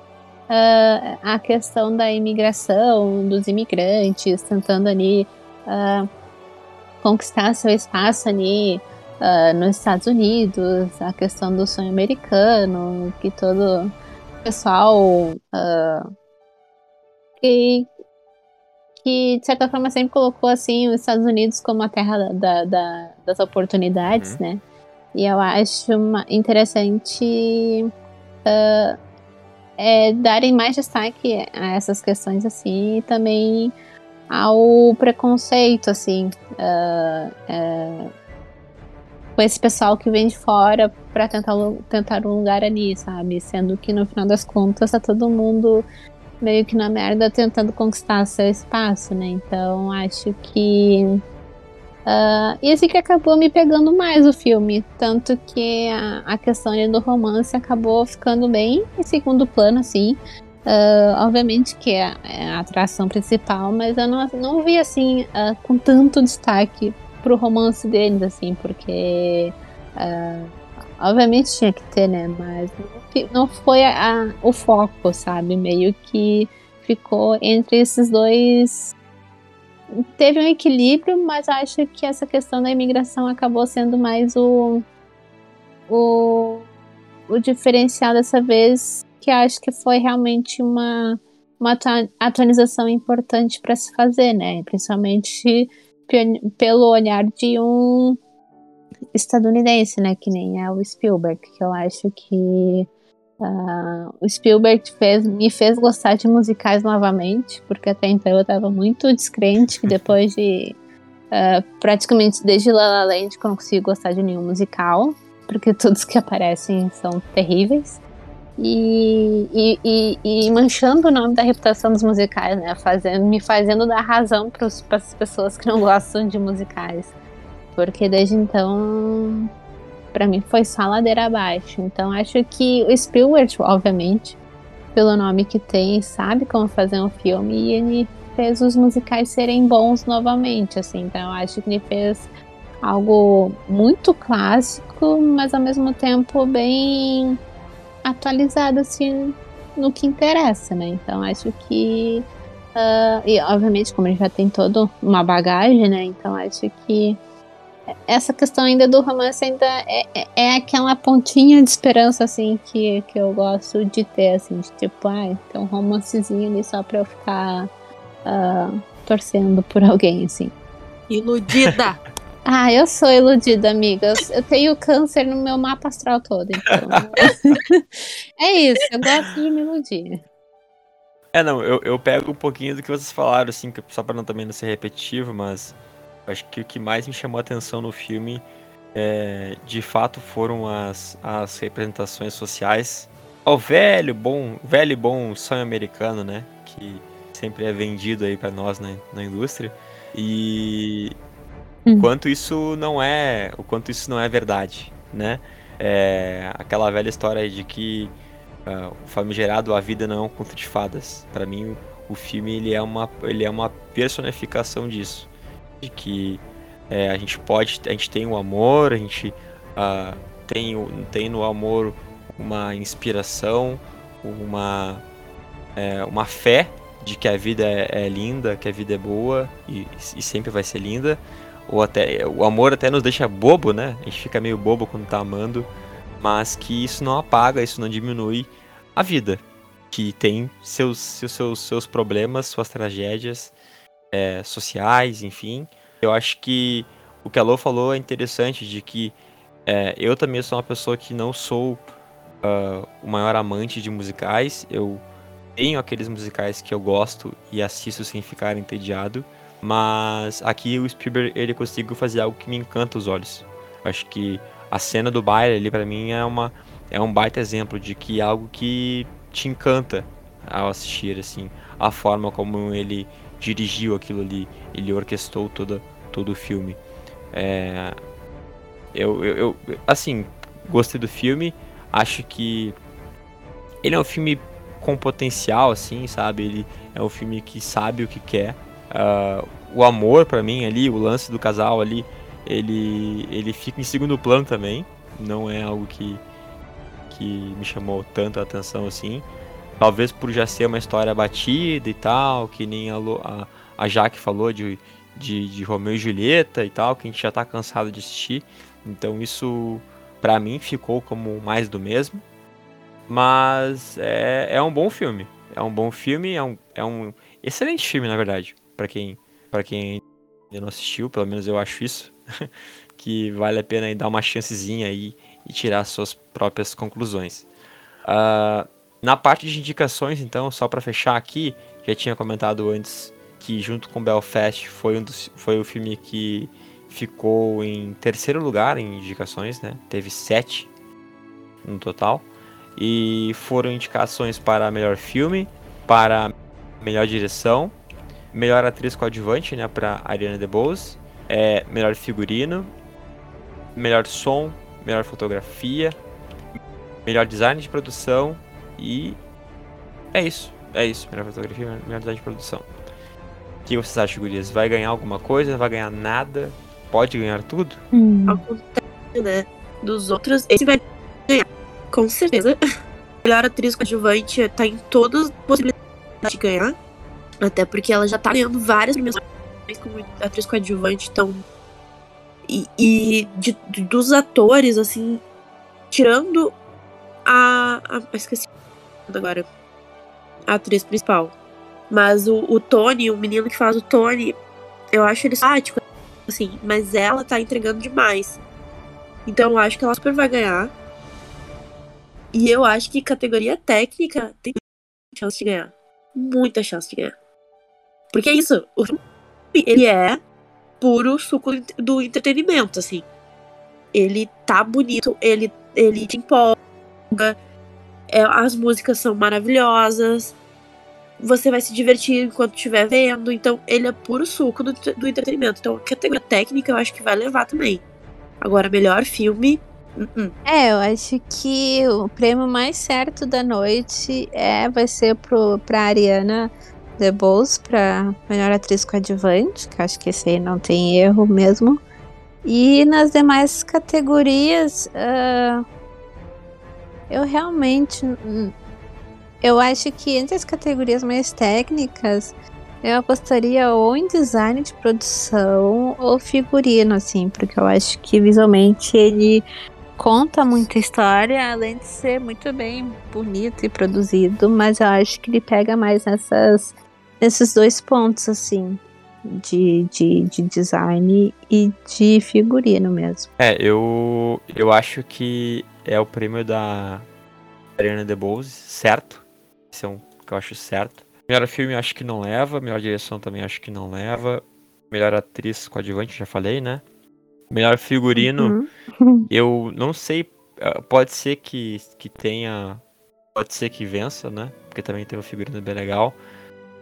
uh, a questão da imigração, dos imigrantes, tentando ali uh, conquistar seu espaço ali uh, nos Estados Unidos, a questão do sonho americano, que todo pessoal que, que, de certa forma, sempre colocou assim os Estados Unidos como a terra da, da, das oportunidades, uhum. né? E eu acho uma, interessante uh, é, darem mais destaque a essas questões assim e também ao preconceito, assim, uh, uh, com esse pessoal que vem de fora para tentar, tentar um lugar ali, sabe? Sendo que no final das contas tá todo mundo meio que na merda tentando conquistar seu espaço, né? Então acho que. Uh, e assim que acabou me pegando mais o filme. Tanto que a, a questão do romance acabou ficando bem em segundo plano, assim. Uh, obviamente que é, é, a atração principal, mas eu não, não vi assim uh, com tanto destaque pro romance deles, assim, porque uh, obviamente tinha que ter, né? Mas não foi a, o foco, sabe? Meio que ficou entre esses dois. Teve um equilíbrio, mas acho que essa questão da imigração acabou sendo mais o, o, o diferencial dessa vez que acho que foi realmente uma, uma atualização importante para se fazer, né? Principalmente pelo olhar de um estadunidense, né? Que nem é o Spielberg, que eu acho que uh, o Spielberg fez, me fez gostar de musicais novamente, porque até então eu estava muito descrente que depois de uh, praticamente desde La La Land que eu não consigo gostar de nenhum musical, porque todos que aparecem são terríveis. E, e, e, e, manchando o nome da reputação dos musicais, né? Fazendo, me fazendo dar razão para as pessoas que não gostam de musicais. Porque desde então, para mim, foi só ladeira abaixo. Então, acho que o Spielberg, obviamente, pelo nome que tem, sabe como fazer um filme e ele fez os musicais serem bons novamente, assim. Então, acho que ele fez algo muito clássico, mas ao mesmo tempo bem atualizado assim no que interessa, né? Então acho que uh, e obviamente como ele já tem toda uma bagagem, né? Então acho que essa questão ainda do romance ainda é, é, é, aquela pontinha de esperança assim que, que eu gosto de ter assim, de tipo, ah, tem um romancezinho ali só para eu ficar uh, torcendo por alguém assim. Iludida. Ah, eu sou iludida, amiga. Eu tenho câncer no meu mapa astral todo, então. é isso, eu gosto de me iludir. É, não, eu, eu pego um pouquinho do que vocês falaram, assim, só pra não, também não ser repetitivo, mas acho que o que mais me chamou a atenção no filme, é, de fato, foram as, as representações sociais. O velho, bom, velho e bom sonho americano, né? Que sempre é vendido aí para nós na, na indústria. E, Hum. quanto isso não é, o quanto isso não é verdade, né? É, aquela velha história de que uh, o famigerado a vida não é um conto de fadas. Para mim, o filme ele é uma ele é uma personificação disso, de que é, a gente pode, a gente tem o amor, a gente uh, tem, tem no amor uma inspiração, uma é, uma fé de que a vida é, é, linda, que a vida é boa e, e sempre vai ser linda, ou até o amor até nos deixa bobo, né? A gente fica meio bobo quando tá amando, mas que isso não apaga, isso não diminui a vida, que tem seus seus, seus problemas, suas tragédias é, sociais, enfim. Eu acho que o que a Lô falou é interessante de que é, eu também sou uma pessoa que não sou uh, o maior amante de musicais. Eu tenho aqueles musicais que eu gosto e assisto sem ficar entediado. Mas aqui o Spielberg ele conseguiu fazer algo que me encanta os olhos. Acho que a cena do baile ali para mim é uma é um baita exemplo de que é algo que te encanta ao assistir assim, a forma como ele dirigiu aquilo ali, ele orquestrou toda todo o filme. É, eu, eu, eu assim, gostei do filme, acho que ele é um filme com potencial assim, sabe? Ele é um filme que sabe o que quer Uh, o amor para mim ali, o lance do casal ali, ele, ele fica em segundo plano também. Não é algo que, que me chamou tanto a atenção assim. Talvez por já ser uma história batida e tal, que nem a, a, a Jaque falou de, de, de Romeu e Julieta e tal, que a gente já tá cansado de assistir. Então isso para mim ficou como mais do mesmo. Mas é, é um bom filme. É um bom filme, é um, é um excelente filme, na verdade. para quem, pra quem ainda não assistiu, pelo menos eu acho isso. que vale a pena dar uma chancezinha aí e tirar suas próprias conclusões. Uh, na parte de indicações, então, só para fechar aqui, já tinha comentado antes que junto com Belfast foi, um dos, foi o filme que ficou em terceiro lugar em indicações, né? Teve sete no total. E foram indicações para melhor filme, para melhor direção, melhor atriz coadjuvante, né? Para Ariana DeBose, é, melhor figurino, melhor som, melhor fotografia, melhor design de produção e é isso. É isso, melhor fotografia, melhor design de produção. O que vocês acham, Gurias? Vai ganhar alguma coisa? Vai ganhar nada? Pode ganhar tudo? Hum. Ao contrário, né? Dos outros, esse vai ganhar. Com certeza. Melhor atriz coadjuvante tá em todas as possibilidades de ganhar. Até porque ela já tá ganhando várias premiações como atriz coadjuvante, então. E, e de, de, dos atores, assim, tirando a. a esqueci agora. A atriz principal. Mas o, o Tony, o menino que faz o Tony, eu acho ele sático, assim, mas ela tá entregando demais. Então eu acho que ela super vai ganhar. E eu acho que categoria técnica tem chance de ganhar. Muita chance de ganhar. Porque é isso. O ele é puro suco do entretenimento, assim. Ele tá bonito, ele, ele te empolga, é, as músicas são maravilhosas, você vai se divertir enquanto estiver vendo, então ele é puro suco do, do entretenimento. Então, a categoria técnica eu acho que vai levar também. Agora, melhor filme. Uh -uh. É, eu acho que o prêmio mais certo da noite é vai ser pro, pra Ariana The Bows para melhor atriz coadjuvante, que acho que esse aí não tem erro mesmo. E nas demais categorias, uh, eu realmente. Eu acho que entre as categorias mais técnicas, eu apostaria ou em design de produção ou figurino, assim, porque eu acho que visualmente ele conta muita história, além de ser muito bem bonito e produzido, mas eu acho que ele pega mais nessas nesses dois pontos, assim, de, de, de design e de figurino mesmo. É, eu, eu acho que é o prêmio da Ariana DeBose, certo? Esse é um que eu acho certo. Melhor filme acho que não leva, melhor direção também acho que não leva. Melhor atriz coadjuvante, já falei, né? Melhor figurino, uhum. eu não sei, eh, pode ser que, que tenha, pode ser que vença, né? Porque também tem um figurino bem legal.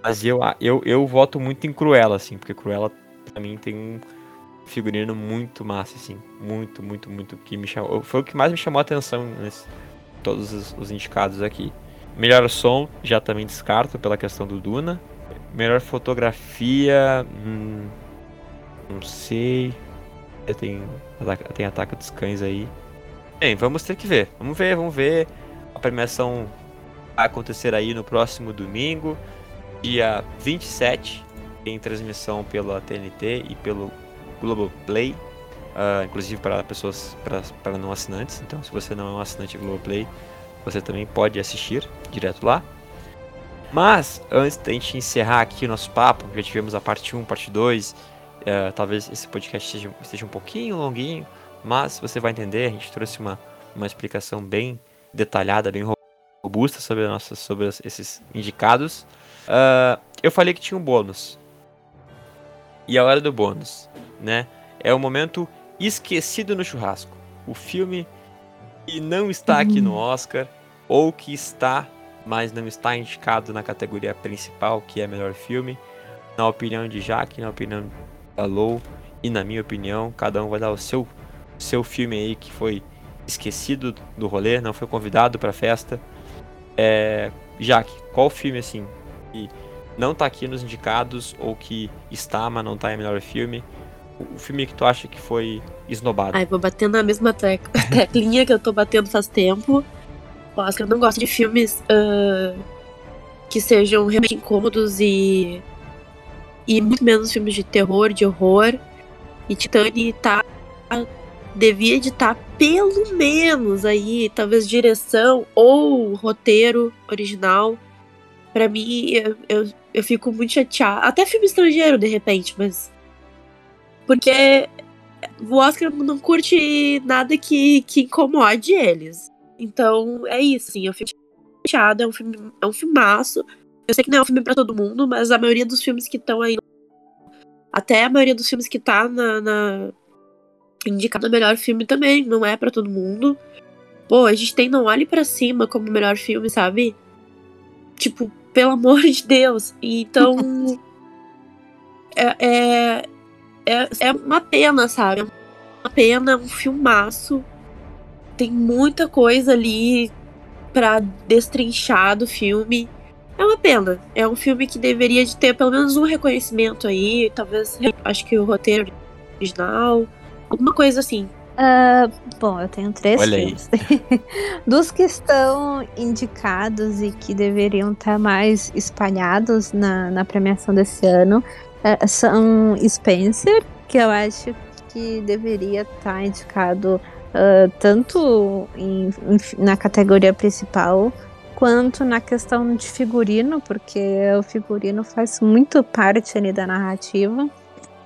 Mas eu, eu, eu voto muito em Cruella, assim, porque Cruella, pra mim, tem um figurino muito massa, assim. Muito, muito, muito. que me chamou. Foi o que mais me chamou a atenção nesse, todos os, os indicados aqui. Melhor som, já também descarto pela questão do Duna. Melhor fotografia. Hum, não sei. Tem, tem Ataque dos Cães aí. Bem, vamos ter que ver. Vamos ver, vamos ver. A premiação vai acontecer aí no próximo domingo dia 27, tem transmissão pela TNT e pelo Globoplay, uh, inclusive para pessoas para não assinantes. Então, se você não é um assinante Globoplay, você também pode assistir direto lá. Mas, antes da gente encerrar aqui o nosso papo, já tivemos a parte 1, parte 2, uh, ah, talvez esse podcast esteja um pouquinho longuinho, mas você vai entender, a gente trouxe uma, uma explicação bem detalhada, bem robusta sobre, nossas, sobre esses indicados. Uh, eu falei que tinha um bônus. E a hora do bônus, né? É o momento esquecido no churrasco. O filme que não está aqui no uhum. Oscar, ou que está, mas não está indicado na categoria principal, que é melhor filme. Na opinião de Jaque, na opinião da Lou e na minha opinião, cada um vai dar o seu, seu filme aí que foi esquecido do rolê, não foi convidado para a festa. É, Jaque, qual filme assim que não tá aqui nos indicados ou que está, mas não tá em melhor filme? O filme que tu acha que foi esnobado? Ai, vou batendo na mesma tec teclinha que eu tô batendo faz tempo. que eu não gosto de filmes uh, que sejam realmente incômodos e. E muito menos filmes de terror, de horror. E Titane tá devia editar pelo menos aí, talvez direção ou roteiro original. Para mim, eu, eu, eu fico muito chateada. Até filme estrangeiro, de repente, mas. Porque o Oscar não curte nada que, que incomode eles. Então, é isso, assim, eu fico chateada, é um filme, é um filmaço. Eu sei que não é um filme para todo mundo, mas a maioria dos filmes que estão aí. Até a maioria dos filmes que tá na, na indicado melhor filme também, não é para todo mundo. Pô, a gente tem Não Olhe para Cima como melhor filme, sabe? Tipo, pelo amor de Deus. Então. é, é, é, é uma pena, sabe? É uma pena, um filmaço. Tem muita coisa ali pra destrinchar do filme. É uma pena. É um filme que deveria de ter pelo menos um reconhecimento aí. Talvez, acho que o roteiro original. Alguma coisa assim. Uh, bom, eu tenho três Olha filmes. Dos que estão indicados e que deveriam estar mais espalhados na, na premiação desse ano uh, são Spencer, que eu acho que deveria estar indicado uh, tanto em, em, na categoria principal quanto na questão de figurino, porque o figurino faz muito parte ali da narrativa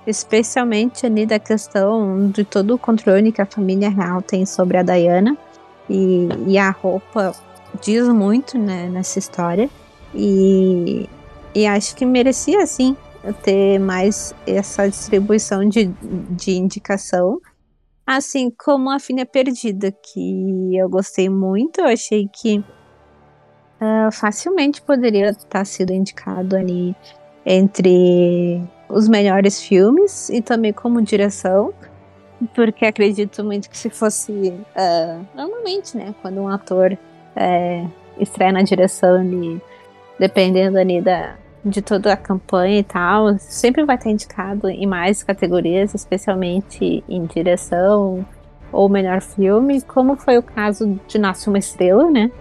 especialmente ali da questão de todo o controle que a família real tem sobre a Diana. E, e a roupa diz muito né, nessa história. E, e acho que merecia, sim, ter mais essa distribuição de, de indicação. Assim como a Filha Perdida, que eu gostei muito, eu achei que uh, facilmente poderia estar sido indicado ali entre os melhores filmes e também como direção, porque acredito muito que se fosse uh, normalmente, né, quando um ator é, estreia na direção e dependendo ali da, de toda a campanha e tal, sempre vai estar indicado em mais categorias, especialmente em direção ou melhor filme, como foi o caso de Nasce uma Estrela, né?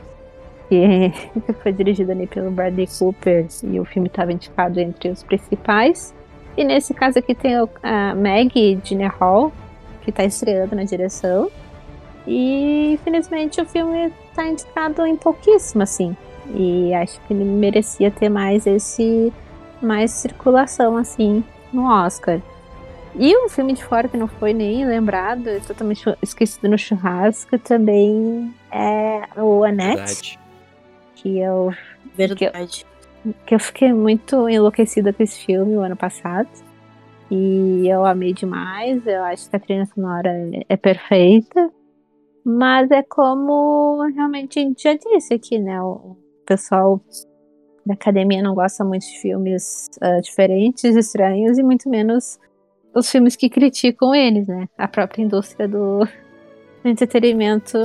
Que, foi dirigido ali pelo Bradley Cooper e o filme estava indicado entre os principais. E nesse caso aqui tem a Maggie Gyllenhaal, que está estreando na direção. E infelizmente o filme está indicado em pouquíssimo, assim. E acho que ele merecia ter mais esse. mais circulação, assim, no Oscar. E um filme de fora que não foi nem lembrado, totalmente esquecido no churrasco, também é o Annette. Verdade. Que eu. Verdade. Que eu, que eu fiquei muito enlouquecida com esse filme o ano passado. E eu amei demais. Eu acho que a trilha sonora é, é perfeita. Mas é como realmente a gente já disse aqui, né? O pessoal da academia não gosta muito de filmes uh, diferentes, estranhos, e muito menos os filmes que criticam eles, né? A própria indústria do, do entretenimento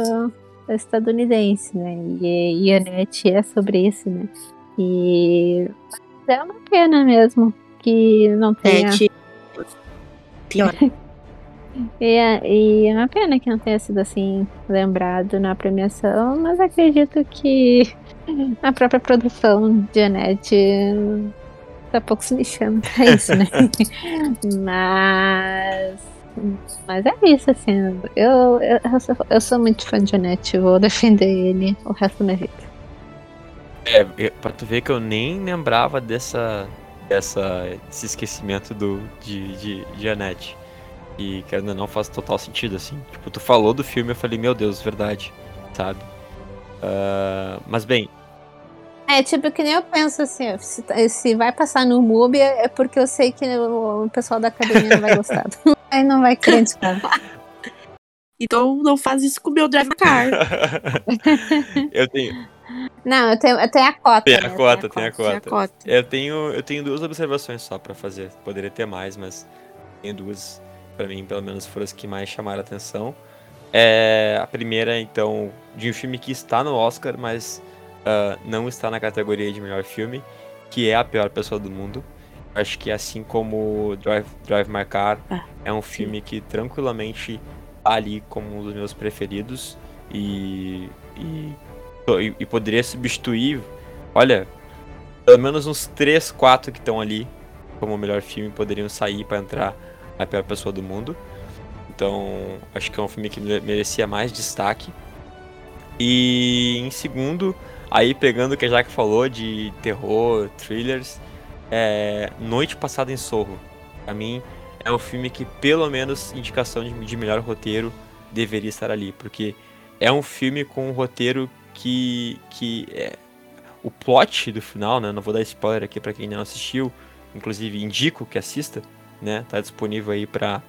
estadunidense, né? E, e a NET é sobre isso, né? E é uma pena mesmo que não tenha. É, pior. e, é, e é uma pena que não tenha sido assim lembrado na premiação, mas acredito que a própria produção de Annette tá pouco se lixando pra isso, né? mas. Mas é isso, assim. Eu, eu, eu, sou, eu sou muito fã de Annette, vou defender ele o resto da minha vida. É, pra tu ver que eu nem lembrava dessa, dessa esse esquecimento do, de, de, de Annette. E que ainda não faz total sentido, assim. Tipo, tu falou do filme eu falei, meu Deus, verdade, sabe? Uh, mas bem. É, tipo, que nem eu penso assim, se, se vai passar no MUBI é porque eu sei que o, o pessoal da academia não vai gostar. Aí não vai querer. Então não faz isso com o meu drive car. eu tenho. Não, eu tenho, eu tenho a cota. Tem a né? cota, tem a, cota. Tem a cota. Eu tenho, eu tenho duas observações só para fazer. Poderia ter mais, mas tenho duas. para mim, pelo menos, foram as que mais chamaram a atenção. É, a primeira, então, de um filme que está no Oscar, mas uh, não está na categoria de melhor filme, que é A Pior Pessoa do Mundo. Acho que assim como Drive, Drive My Car, ah, é um filme sim. que tranquilamente tá ali como um dos meus preferidos. E, e e, poderia substituir, olha, pelo menos uns 3, 4 que estão ali como o melhor filme poderiam sair para entrar a pior pessoa do mundo. Então, acho que é um filme que merecia mais destaque. E em segundo, aí pegando o que a Jaque falou de terror, thrillers, é Noite Passada em Sorro. Pra mim, é um filme que, pelo menos, indicação de, de melhor roteiro deveria estar ali, porque é um filme com um roteiro que, que é, o plot do final, né? Não vou dar spoiler aqui para quem não assistiu, inclusive indico que assista, né? Tá disponível aí para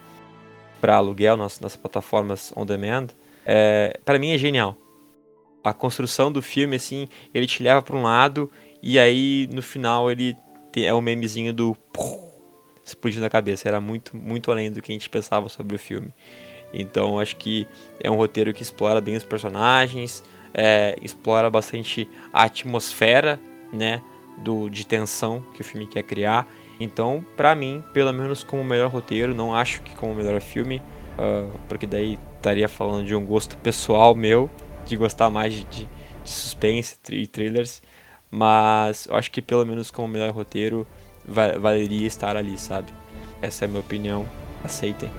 para aluguel nas, nas plataformas on demand. É, para mim é genial. A construção do filme assim, ele te leva para um lado e aí no final ele é o um memezinho do explodindo na cabeça. Era muito muito além do que a gente pensava sobre o filme. Então acho que é um roteiro que explora bem os personagens, é, explora bastante a atmosfera, né, do, de tensão que o filme quer criar então, para mim, pelo menos como melhor roteiro, não acho que como melhor filme, uh, porque daí estaria falando de um gosto pessoal meu, de gostar mais de, de, suspense e thrillers, mas eu acho que pelo menos como melhor roteiro va valeria estar ali, sabe? Essa é a minha opinião, aceitem.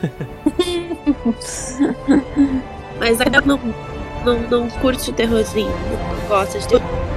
mas ainda não, não, não curte terrorzinho, não gosta de terror.